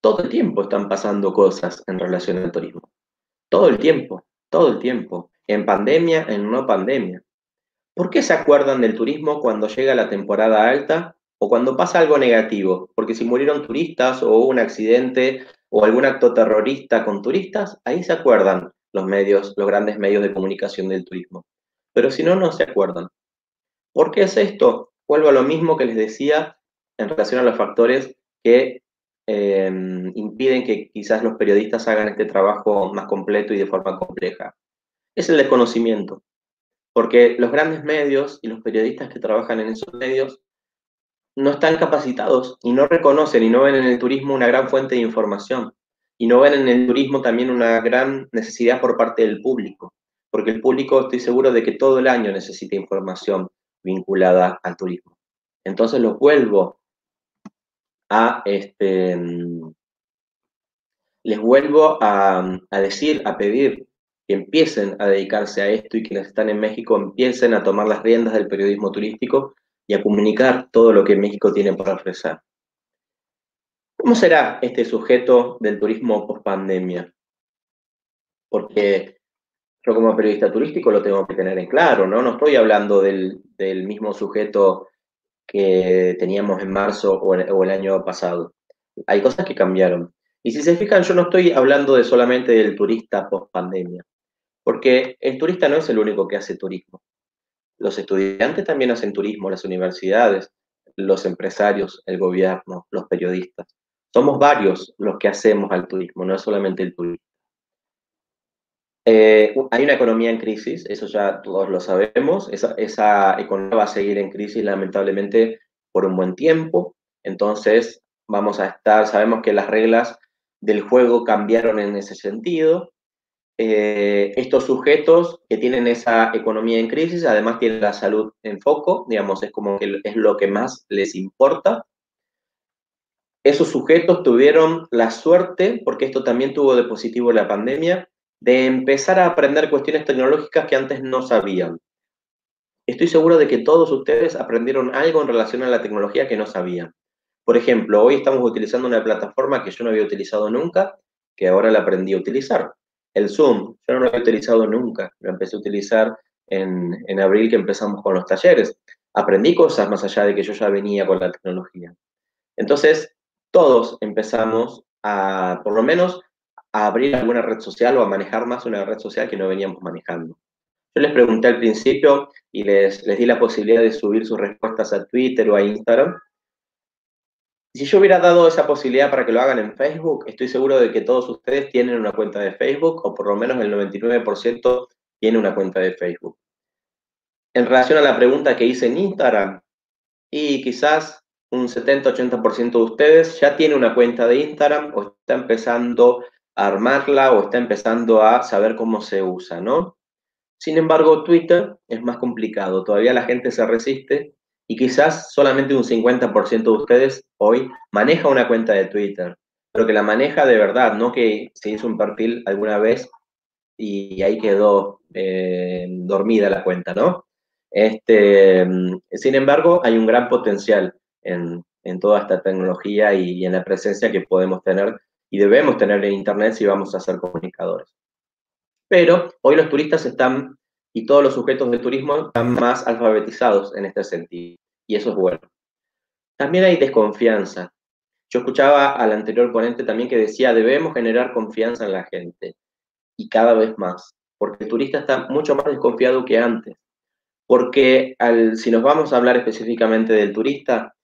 Todo el tiempo están pasando cosas en relación al turismo. Todo el tiempo, todo el tiempo. En pandemia, en no pandemia. ¿Por qué se acuerdan del turismo cuando llega la temporada alta o cuando pasa algo negativo? Porque si murieron turistas o hubo un accidente o algún acto terrorista con turistas, ahí se acuerdan los medios, los grandes medios de comunicación del turismo. Pero si no, no se acuerdan. ¿Por qué es esto? Vuelvo a lo mismo que les decía en relación a los factores que em, impiden que quizás los periodistas hagan este trabajo más completo y de forma compleja. Es el desconocimiento. porque los grandes medios y los periodistas que trabajan en esos medios no están capacitados y no reconocen y no ven en el turismo una gran fuente de información y no ven en el turismo también una gran necesidad por parte del público, porque el público estoy seguro de que todo el año necesita información vinculada al turismo. Entonces los vuelvo a este les vuelvo a, a decir, a pedir que empiecen a dedicarse a esto y quienes están en México empiecen a tomar las riendas del periodismo turístico y a comunicar todo lo que México tiene para ofrecer. ¿Cómo será este sujeto del turismo post pandemia? Porque yo como periodista turístico lo tengo que tener en claro, ¿no? No estoy hablando del, mismo sujeto que teníamos en marzo o el, año pasado. Hay cosas que cambiaron. Y si se fijan, yo no estoy hablando de solamente del turista post pandemia, porque el turista no es el único que hace turismo. Los estudiantes también hacen turismo, las universidades, los empresarios, el gobierno, los periodistas. Somos varios los que hacemos al turismo, no es solamente el turismo. Eh, hay una economía en crisis, eso ya todos lo sabemos. Esa, esa economía va a seguir en crisis lamentablemente por un buen tiempo. Entonces vamos a estar, sabemos que las reglas del juego cambiaron en ese sentido. Eh, estos sujetos que tienen esa economía en crisis, además tienen la salud en foco, digamos, es como que es lo que más les importa. Esos sujetos tuvieron la suerte, porque esto también tuvo de positivo la pandemia, de empezar a aprender cuestiones tecnológicas que antes no sabían. Estoy seguro de que todos ustedes aprendieron algo en relación a la tecnología que no sabían. Por ejemplo, hoy estamos utilizando una plataforma que yo no había utilizado nunca, que ahora la aprendí a utilizar. El Zoom, yo no lo había utilizado nunca, lo empecé a utilizar en, en abril que empezamos con los talleres. Aprendí cosas más allá de que yo ya venía con la tecnología. Entonces, todos empezamos a, por lo menos, a abrir alguna red social o a manejar más una red social que no veníamos manejando. Yo les pregunté al principio y les, les di la posibilidad de subir sus respuestas a Twitter o a Instagram si yo hubiera dado esa posibilidad para que lo hagan en Facebook, estoy seguro de que todos ustedes tienen una cuenta de Facebook o por lo menos el 99% tiene una cuenta de Facebook. En relación a la pregunta que hice en Instagram, y quizás un 70-80% de ustedes ya tiene una cuenta de Instagram o está empezando a armarla o está empezando a saber cómo se usa, ¿no? Sin embargo, Twitter es más complicado, todavía la gente se resiste y quizás solamente un 50% de ustedes hoy maneja una cuenta de Twitter, pero que la maneja de verdad, no que se hizo un perfil alguna vez y ahí quedó eh, dormida la cuenta, ¿no? Este, sin embargo, hay un gran potencial en, toda esta tecnología y, en la presencia que podemos tener y debemos tener en Internet si vamos a ser comunicadores. Pero hoy los turistas están y todos los sujetos de turismo están más alfabetizados en este sentido, y eso es bueno. También hay desconfianza. Yo escuchaba al anterior ponente también que decía, debemos generar confianza en la gente, y cada vez más, porque el turista está mucho más desconfiado que antes, porque al, si nos vamos a hablar específicamente del turista,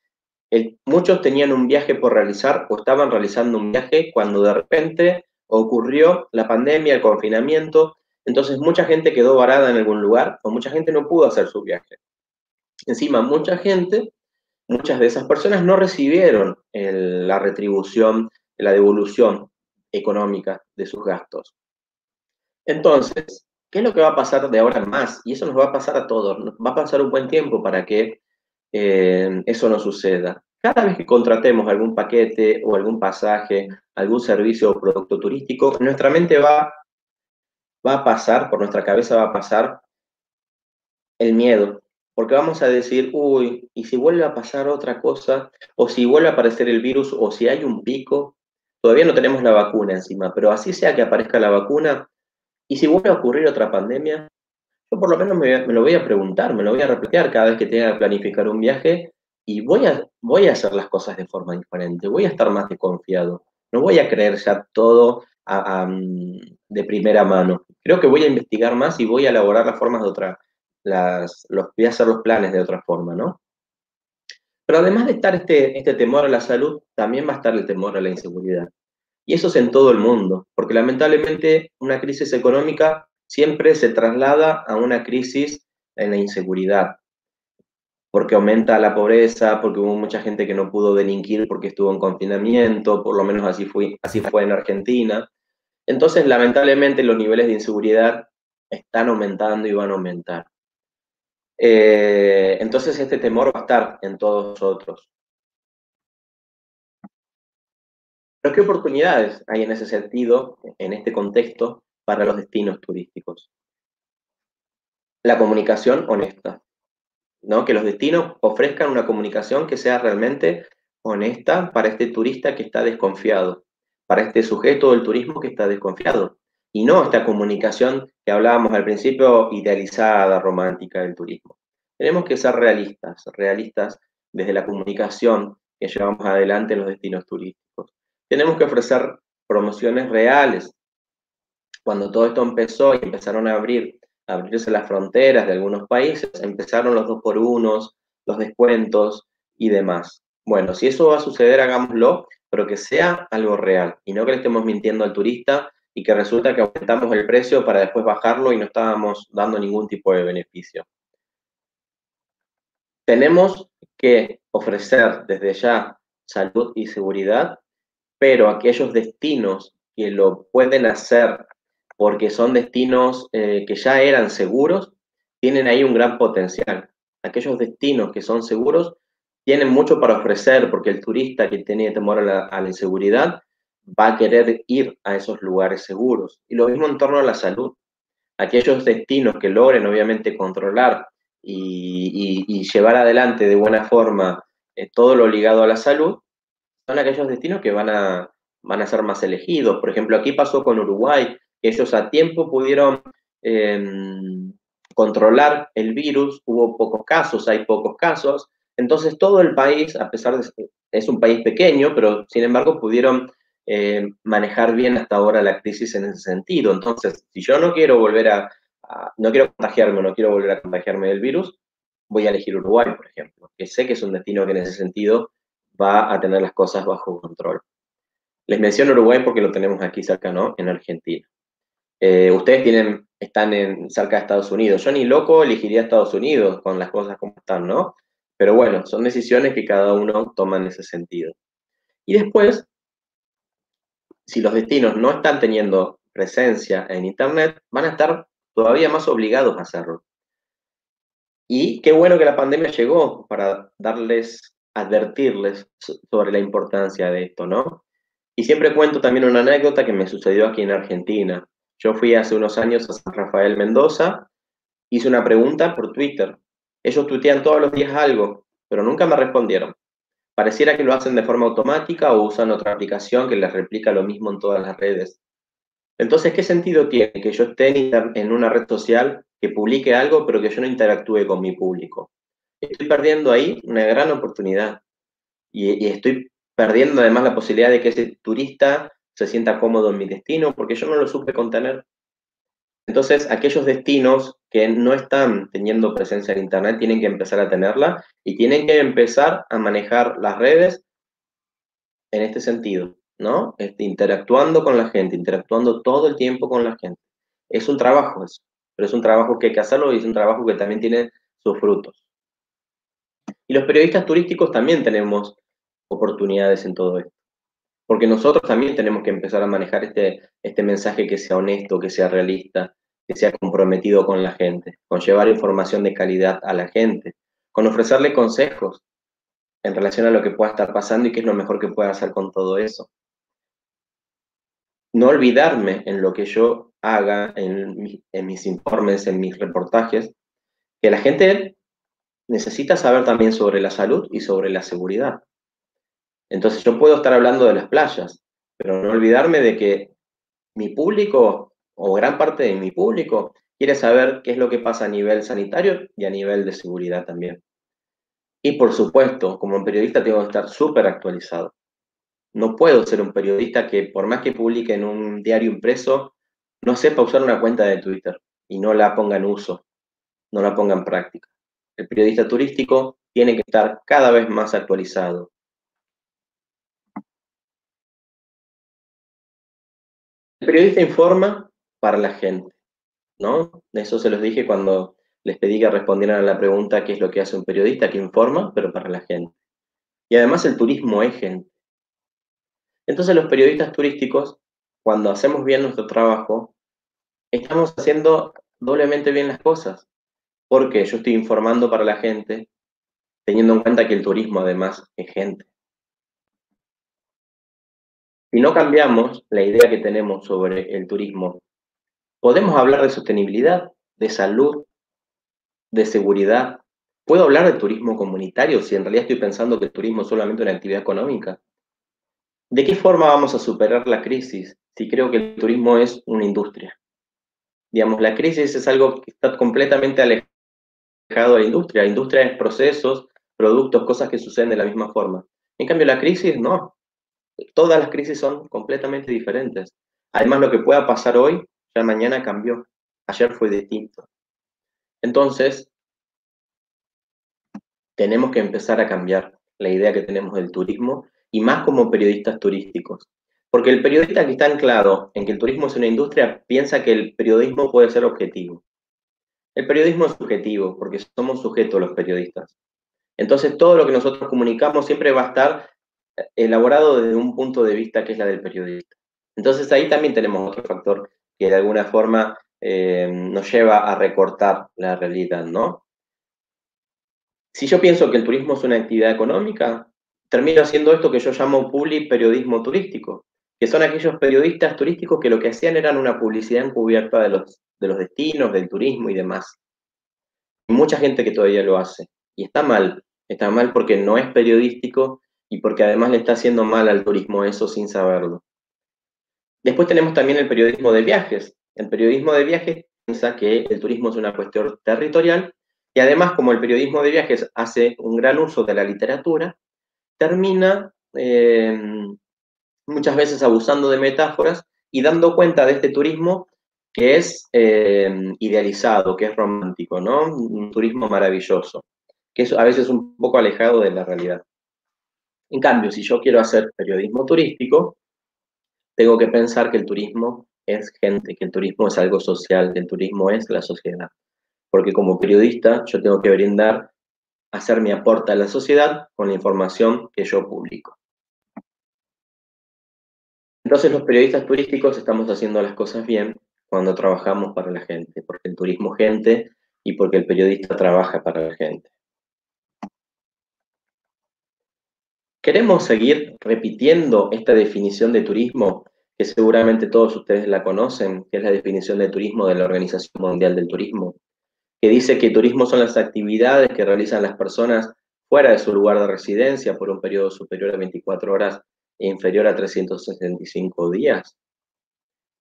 muchos tenían un viaje por realizar o estaban realizando un viaje cuando de repente ocurrió la pandemia, el confinamiento, entonces mucha gente quedó varada en algún lugar o mucha gente no pudo hacer su viaje. Encima, mucha gente, muchas de esas personas no recibieron la retribución, la devolución económica de sus gastos. Entonces, ¿qué es lo que va a pasar de ahora en más? Y eso nos va a pasar a todos. Va a pasar un buen tiempo para que eh, eso no suceda. Cada vez que contratemos algún paquete o algún pasaje, algún servicio o producto turístico, nuestra mente va va a pasar, por nuestra cabeza va a pasar el miedo, porque vamos a decir, uy, ¿y si vuelve a pasar otra cosa? O si vuelve a aparecer el virus, o si hay un pico, todavía no tenemos la vacuna encima, pero así sea que aparezca la vacuna, y si vuelve a ocurrir otra pandemia, yo por lo menos me, lo voy a preguntar, me lo voy a repetir cada vez que tenga que planificar un viaje, y voy a, voy a hacer las cosas de forma diferente, voy a estar más desconfiado, no voy a creer ya todo de primera mano. Creo que voy a investigar más y voy a elaborar las formas de otra, las, voy a hacer los planes de otra forma, ¿no? Pero además de estar este, este temor a la salud, también va a estar el temor a la inseguridad. Y eso es en todo el mundo, porque lamentablemente una crisis económica siempre se traslada a una crisis en la inseguridad, porque aumenta la pobreza, porque hubo mucha gente que no pudo delinquir porque estuvo en confinamiento, por lo menos así fue, así fue en Argentina. Entonces, lamentablemente, los niveles de inseguridad están aumentando y van a aumentar. Eh, entonces, este temor va a estar en todos nosotros. Pero ¿qué oportunidades hay en ese sentido, en este contexto, para los destinos turísticos? La comunicación honesta. ¿no? Que los destinos ofrezcan una comunicación que sea realmente honesta para este turista que está desconfiado, para este sujeto del turismo que está desconfiado. Y no esta comunicación que hablábamos al principio, idealizada, romántica del turismo. Tenemos que ser realistas, realistas desde la comunicación que llevamos adelante en los destinos turísticos. Tenemos que ofrecer promociones reales. Cuando todo esto empezó y empezaron a abrir abrirse las fronteras de algunos países, empezaron los dos por unos, los descuentos y demás. Bueno, si eso va a suceder, hagámoslo, pero que sea algo real y no que le estemos mintiendo al turista y que resulta que aumentamos el precio para después bajarlo y no estábamos dando ningún tipo de beneficio. Tenemos que ofrecer desde ya salud y seguridad, pero aquellos destinos que lo pueden hacer porque son destinos eh, que ya eran seguros, tienen ahí un gran potencial. Aquellos destinos que son seguros tienen mucho para ofrecer porque el turista que tiene temor a la, inseguridad va a querer ir a esos lugares seguros. Y lo mismo en torno a la salud. Aquellos destinos que logren obviamente controlar y, llevar adelante de buena forma eh, todo lo ligado a la salud, son aquellos destinos que van a, van a ser más elegidos. Por ejemplo, aquí pasó con Uruguay, ellos a tiempo pudieron em, controlar el virus, hubo pocos casos, hay pocos casos, entonces todo el país, a pesar de que es un país pequeño, pero sin embargo pudieron eh, manejar bien hasta ahora la crisis en ese sentido. Entonces, si yo no quiero volver a, no quiero contagiarme, no quiero volver a contagiarme del virus, voy a elegir Uruguay, por ejemplo, que sé que es un destino que en ese sentido va a tener las cosas bajo control. Les menciono Uruguay porque lo tenemos aquí cerca, ¿no? En Argentina. Eh, ustedes tienen, están en, cerca de Estados Unidos. Yo ni loco elegiría Estados Unidos con las cosas como están, ¿no? Pero bueno, son decisiones que cada uno toma en ese sentido. Y después, si los destinos no están teniendo presencia en Internet, van a estar todavía más obligados a hacerlo. Y qué bueno que la pandemia llegó para darles, advertirles sobre la importancia de esto, ¿no? Y siempre cuento también una anécdota que me sucedió aquí en Argentina. Yo fui hace unos años a San Rafael Mendoza, hice una pregunta por Twitter. Ellos tuitean todos los días algo, pero nunca me respondieron. Pareciera que lo hacen de forma automática o usan otra aplicación que les replica lo mismo en todas las redes. Entonces, ¿qué sentido tiene que yo esté en una red social que publique algo, pero que yo no interactúe con mi público? Estoy perdiendo ahí una gran oportunidad. Y, y estoy perdiendo además la posibilidad de que ese turista se sienta cómodo en mi destino, porque yo no lo supe contener. Entonces, aquellos destinos que no están teniendo presencia en Internet tienen que empezar a tenerla y tienen que empezar a manejar las redes en este sentido, ¿no? Este, interactuando con la gente, interactuando todo el tiempo con la gente. Es un trabajo eso, pero es un trabajo que hay que hacerlo y es un trabajo que también tiene sus frutos. Y los periodistas turísticos también tenemos oportunidades en todo esto porque nosotros también tenemos que empezar a manejar este, este mensaje que sea honesto, que sea realista, que sea comprometido con la gente, con llevar información de calidad a la gente, con ofrecerle consejos en relación a lo que pueda estar pasando y qué es lo mejor que pueda hacer con todo eso. No olvidarme en lo que yo haga, en, en mis informes, en mis reportajes, que la gente necesita saber también sobre la salud y sobre la seguridad. Entonces yo puedo estar hablando de las playas, pero no olvidarme de que mi público o gran parte de mi público quiere saber qué es lo que pasa a nivel sanitario y a nivel de seguridad también. Y por supuesto, como periodista tengo que estar súper actualizado. No puedo ser un periodista que por más que publique en un diario impreso, no sepa usar una cuenta de Twitter y no la ponga en uso, no la ponga en práctica. El periodista turístico tiene que estar cada vez más actualizado, El periodista informa para la gente, ¿no? Eso se los dije cuando les pedí que respondieran a la pregunta qué es lo que hace un periodista que informa, pero para la gente. Y además el turismo es gente. Entonces los periodistas turísticos, cuando hacemos bien nuestro trabajo, estamos haciendo doblemente bien las cosas, porque yo estoy informando para la gente, teniendo en cuenta que el turismo además es gente. Si no cambiamos la idea que tenemos sobre el turismo, podemos hablar de sostenibilidad, de salud, de seguridad. ¿Puedo hablar de turismo comunitario si en realidad estoy pensando que el turismo es solamente una actividad económica? ¿De qué forma vamos a superar la crisis si creo que el turismo es una industria? Digamos, la crisis es algo que está completamente alejado de la industria. La industria es procesos, productos, cosas que suceden de la misma forma. En cambio, la crisis no. Todas las crisis son completamente diferentes. Además, lo que pueda pasar hoy, ya mañana cambió. Ayer fue distinto. Entonces, tenemos que empezar a cambiar la idea que tenemos del turismo y más como periodistas turísticos. Porque el periodista que está anclado en que el turismo es una industria piensa que el periodismo puede ser objetivo. El periodismo es subjetivo porque somos sujetos los periodistas. Entonces todo lo que nosotros comunicamos siempre va a estar elaborado desde un punto de vista que es la del periodista. Entonces ahí también tenemos otro factor que de alguna forma eh, nos lleva a recortar la realidad, ¿no? Si yo pienso que el turismo es una actividad económica, termino haciendo esto que yo llamo periodismo turístico, que son aquellos periodistas turísticos que lo que hacían eran una publicidad encubierta de los, de los destinos, del turismo y demás. Mucha gente que todavía lo hace. Y está mal, está mal porque no es periodístico y porque además le está haciendo mal al turismo eso sin saberlo. Después tenemos también el periodismo de viajes, el periodismo de viajes piensa que el turismo es una cuestión territorial y además como el periodismo de viajes hace un gran uso de la literatura, termina eh, muchas veces abusando de metáforas y dando cuenta de este turismo que es eh, idealizado, que es romántico, ¿no? Un turismo maravilloso, que es a veces un poco alejado de la realidad. En cambio, si yo quiero hacer periodismo turístico, tengo que pensar que el turismo es gente, que el turismo es algo social, que el turismo es la sociedad. Porque como periodista yo tengo que brindar, hacer mi aporte a la sociedad con la información que yo publico. Entonces los periodistas turísticos estamos haciendo las cosas bien cuando trabajamos para la gente, porque el turismo gente y porque el periodista trabaja para la gente. ¿Queremos seguir repitiendo esta definición de turismo que seguramente todos ustedes la conocen, que es la definición de turismo de la Organización Mundial del Turismo, que dice que turismo son las actividades que realizan las personas fuera de su lugar de residencia por un periodo superior a 24 horas e inferior a 365 días.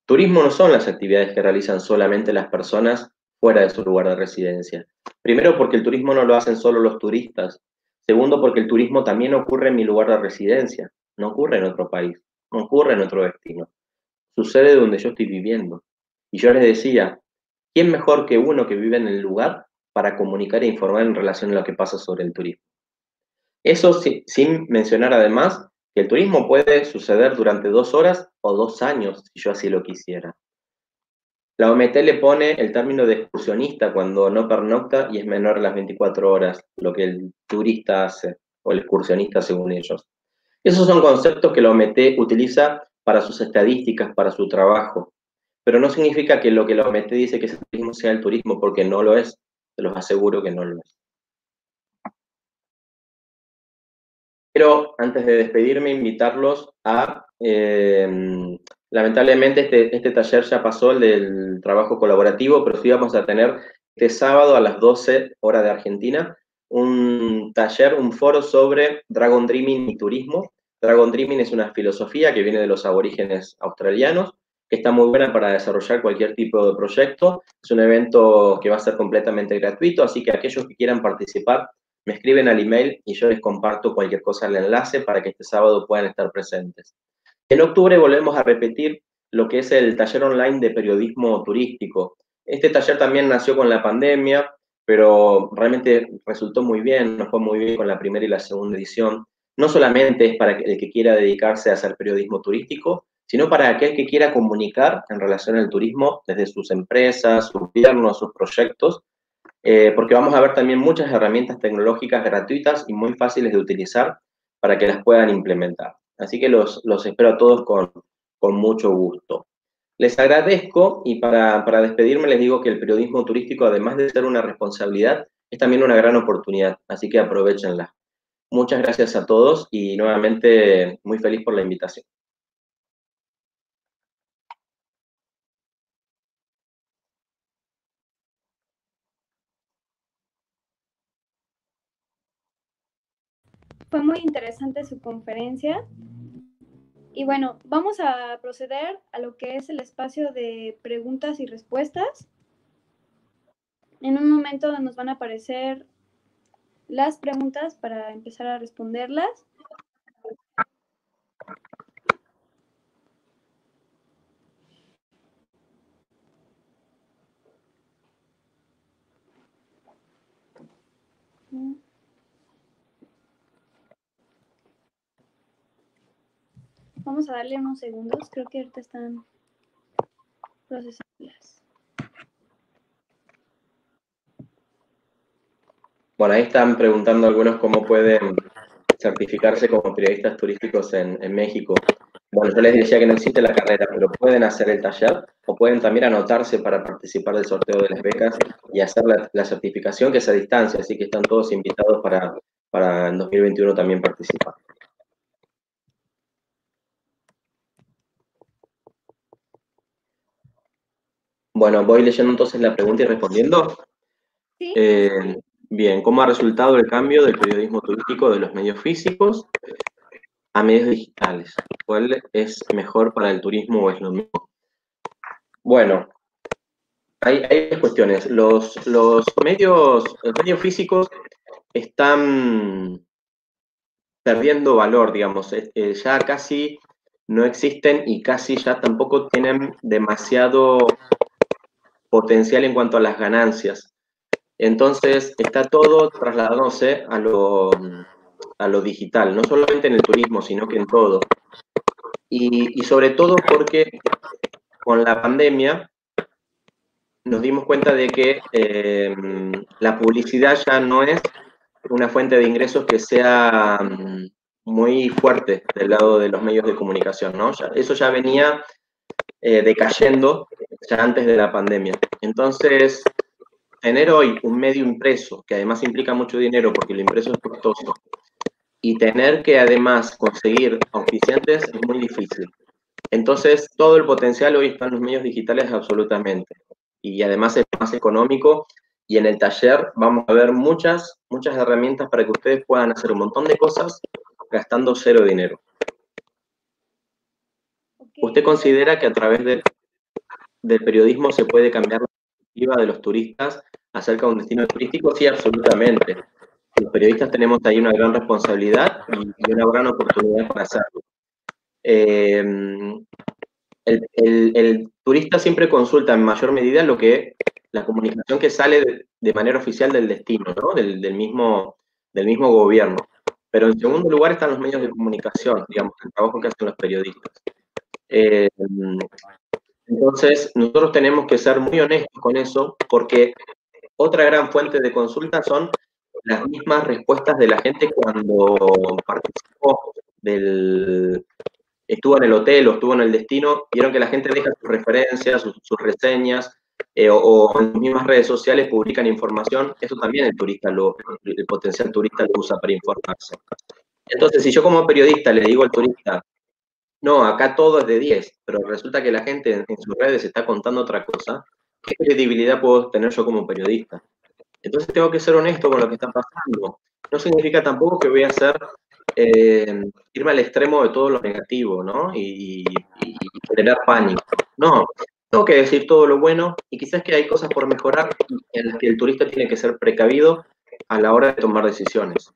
Turismo no son las actividades que realizan solamente las personas fuera de su lugar de residencia. Primero porque el turismo no lo hacen solo los turistas. Segundo porque el turismo también ocurre en mi lugar de residencia, no ocurre en otro país no ocurre en otro destino. Sucede donde yo estoy viviendo. Y yo les decía, ¿quién mejor que uno que vive en el lugar para comunicar e informar en relación a lo que pasa sobre el turismo? Eso sin mencionar además que el turismo puede suceder durante dos horas o dos años, si yo así lo quisiera. La OMT le pone el término de excursionista cuando no pernocta y es menor a las 24 horas, lo que el turista hace, o el excursionista según ellos. Esos son conceptos que la OMT utiliza para sus estadísticas, para su trabajo, pero no significa que lo que la OMT dice que es el turismo sea el turismo, porque no lo es, se los aseguro que no lo es. Pero antes de despedirme, invitarlos a, eh, lamentablemente este, este, taller ya pasó, el del trabajo colaborativo, pero sí vamos a tener este sábado a las 12 horas de Argentina, un taller, un foro sobre Dragon Dreaming y turismo. Dragon Dreaming es una filosofía que viene de los aborígenes australianos, que está muy buena para desarrollar cualquier tipo de proyecto. Es un evento que va a ser completamente gratuito, así que aquellos que quieran participar me escriben al email y yo les comparto cualquier cosa el enlace para que este sábado puedan estar presentes. En octubre volvemos a repetir lo que es el taller online de periodismo turístico. Este taller también nació con la pandemia, pero realmente resultó muy bien, nos fue muy bien con la primera y la segunda edición. No solamente es para el que quiera dedicarse a hacer periodismo turístico, sino para aquel que quiera comunicar en relación al turismo desde sus empresas, sus gobiernos, sus proyectos. eh, porque vamos a ver también muchas herramientas tecnológicas gratuitas y muy fáciles de utilizar para que las puedan implementar. Así que los, los espero a todos con, con mucho gusto. Les agradezco y para, para despedirme les digo que el periodismo turístico, además de ser una responsabilidad, es también una gran oportunidad, así que aprovechenla. Muchas gracias a todos y nuevamente muy feliz por la invitación. Fue muy interesante su conferencia. Y bueno, vamos a proceder a lo que es el espacio de preguntas y respuestas. En un momento nos van a aparecer las preguntas para empezar a responderlas. Vamos a darle unos segundos, creo que ahorita están procesándolas. Bueno, ahí están preguntando algunos cómo pueden certificarse como periodistas turísticos en, México. Bueno, yo les decía que no existe la carrera, pero pueden hacer el taller o pueden también anotarse para participar del sorteo de las becas y hacer la, certificación que es a distancia, así que están todos invitados para, para en 2021 también participar. Bueno, voy leyendo entonces la pregunta y respondiendo. Sí. Eh, Bien, ¿cómo ha resultado el cambio del periodismo turístico de los medios físicos a medios digitales? ¿Cuál es mejor para el turismo o es lo mismo? Bueno, hay, hay cuestiones. Los, los, medios, los medios físicos están perdiendo valor, digamos. Eh, ya casi no existen y casi ya tampoco tienen demasiado potencial en cuanto a las ganancias. Entonces, está todo trasladándose a lo, a lo digital, no solamente en el turismo, sino que en todo. Y, sobre todo porque con la pandemia nos dimos cuenta de que eh, la publicidad ya no es una fuente de ingresos que sea mm, muy fuerte del lado de los medios de comunicación, ¿no? eso ya venía eh, decayendo ya antes de la pandemia. Entonces, tener hoy un medio impreso, que además implica mucho dinero porque lo impreso es costoso, y tener que además conseguir auspiciantes es muy difícil. Entonces, todo el potencial hoy está en los medios digitales absolutamente. Y además es más económico. Y en el taller vamos a ver muchas, muchas herramientas para que ustedes puedan hacer un montón de cosas gastando cero dinero. ¿Usted considera que a través del periodismo se puede cambiar la perspectiva de los turistas acerca de un destino turístico? Sí, absolutamente. Los periodistas tenemos ahí una gran responsabilidad y, una gran oportunidad para hacerlo. Eh, el, turista siempre consulta en mayor medida lo que la comunicación que sale de, manera oficial del destino, ¿no? del, mismo, del mismo gobierno. Pero en segundo lugar están los medios de comunicación, digamos, el trabajo que hacen los periodistas. Eh, entonces, nosotros tenemos que ser muy honestos con eso, porque otra gran fuente de consulta son las mismas respuestas de la gente cuando participó del, estuvo en el hotel o estuvo en el destino, vieron que la gente deja sus referencias, sus, reseñas, eh, o, en las mismas redes sociales publican información, eso también el turista, lo, el potencial turista lo usa para informarse. Entonces, si yo como periodista le digo al turista, no, acá todo es de 10, pero resulta que la gente en, sus redes está contando otra cosa, ¿qué credibilidad puedo tener yo como periodista? Entonces tengo que ser honesto con lo que está pasando. No significa tampoco que voy a hacer, eh, irme al extremo de todo lo negativo, ¿no? Y, generar pánico. No, tengo que decir todo lo bueno y quizás que hay cosas por mejorar en las que el turista tiene que ser precavido a la hora de tomar decisiones.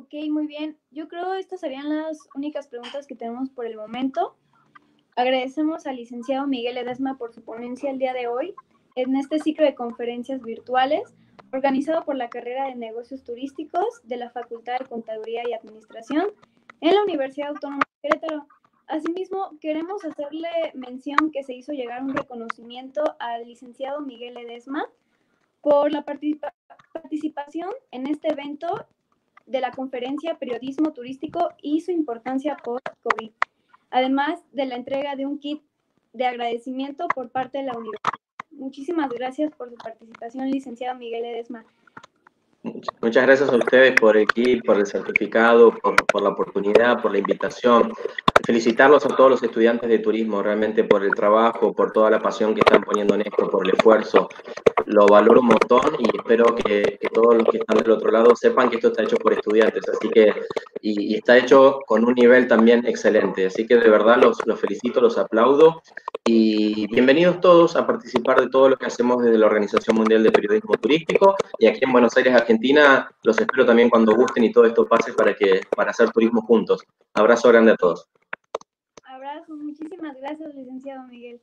Ok, muy bien. Yo creo estas serían las únicas preguntas que tenemos por el momento. Agradecemos al licenciado Miguel Edesma por su ponencia el día de hoy en este ciclo de conferencias virtuales organizado por la carrera de negocios turísticos de la Facultad de Contaduría y Administración en la Universidad Autónoma de Querétaro. Asimismo, queremos hacerle mención que se hizo llegar un reconocimiento al licenciado Miguel Edesma por la participación en este evento de la conferencia Periodismo Turístico y su importancia por COVID, además de la entrega de un kit de agradecimiento por parte de la universidad. Muchísimas gracias por su participación, licenciado Miguel Edesma. Muchas gracias a ustedes por el kit, por el certificado, por, la oportunidad, por la invitación. Felicitarlos a todos los estudiantes de turismo realmente por el trabajo, por toda la pasión que están poniendo en esto, por el esfuerzo. Lo valoro un montón y espero que, todos los que están del otro lado sepan que esto está hecho por estudiantes, así que, y, está hecho con un nivel también excelente. Así que de verdad los, los felicito, los aplaudo y bienvenidos todos a participar de todo lo que hacemos desde la Organización Mundial de Periodismo Turístico y aquí en Buenos Aires, Argentina, los espero también cuando gusten y todo esto pase para, que, para hacer turismo juntos. Abrazo grande a todos. Abrazo, muchísimas gracias, licenciado Miguel.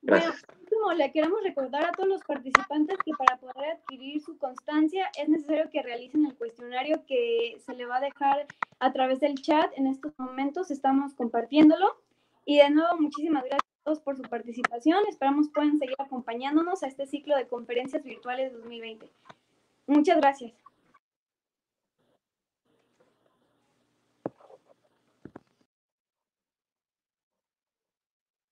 Gracias. Bueno, le queremos recordar a todos los participantes que para poder adquirir su constancia es necesario que realicen el cuestionario que se le va a dejar a través del chat. En estos momentos estamos compartiéndolo. Y de nuevo, muchísimas gracias a todos por su participación. Esperamos puedan seguir acompañándonos a este ciclo de conferencias virtuales 2020. Muchas gracias.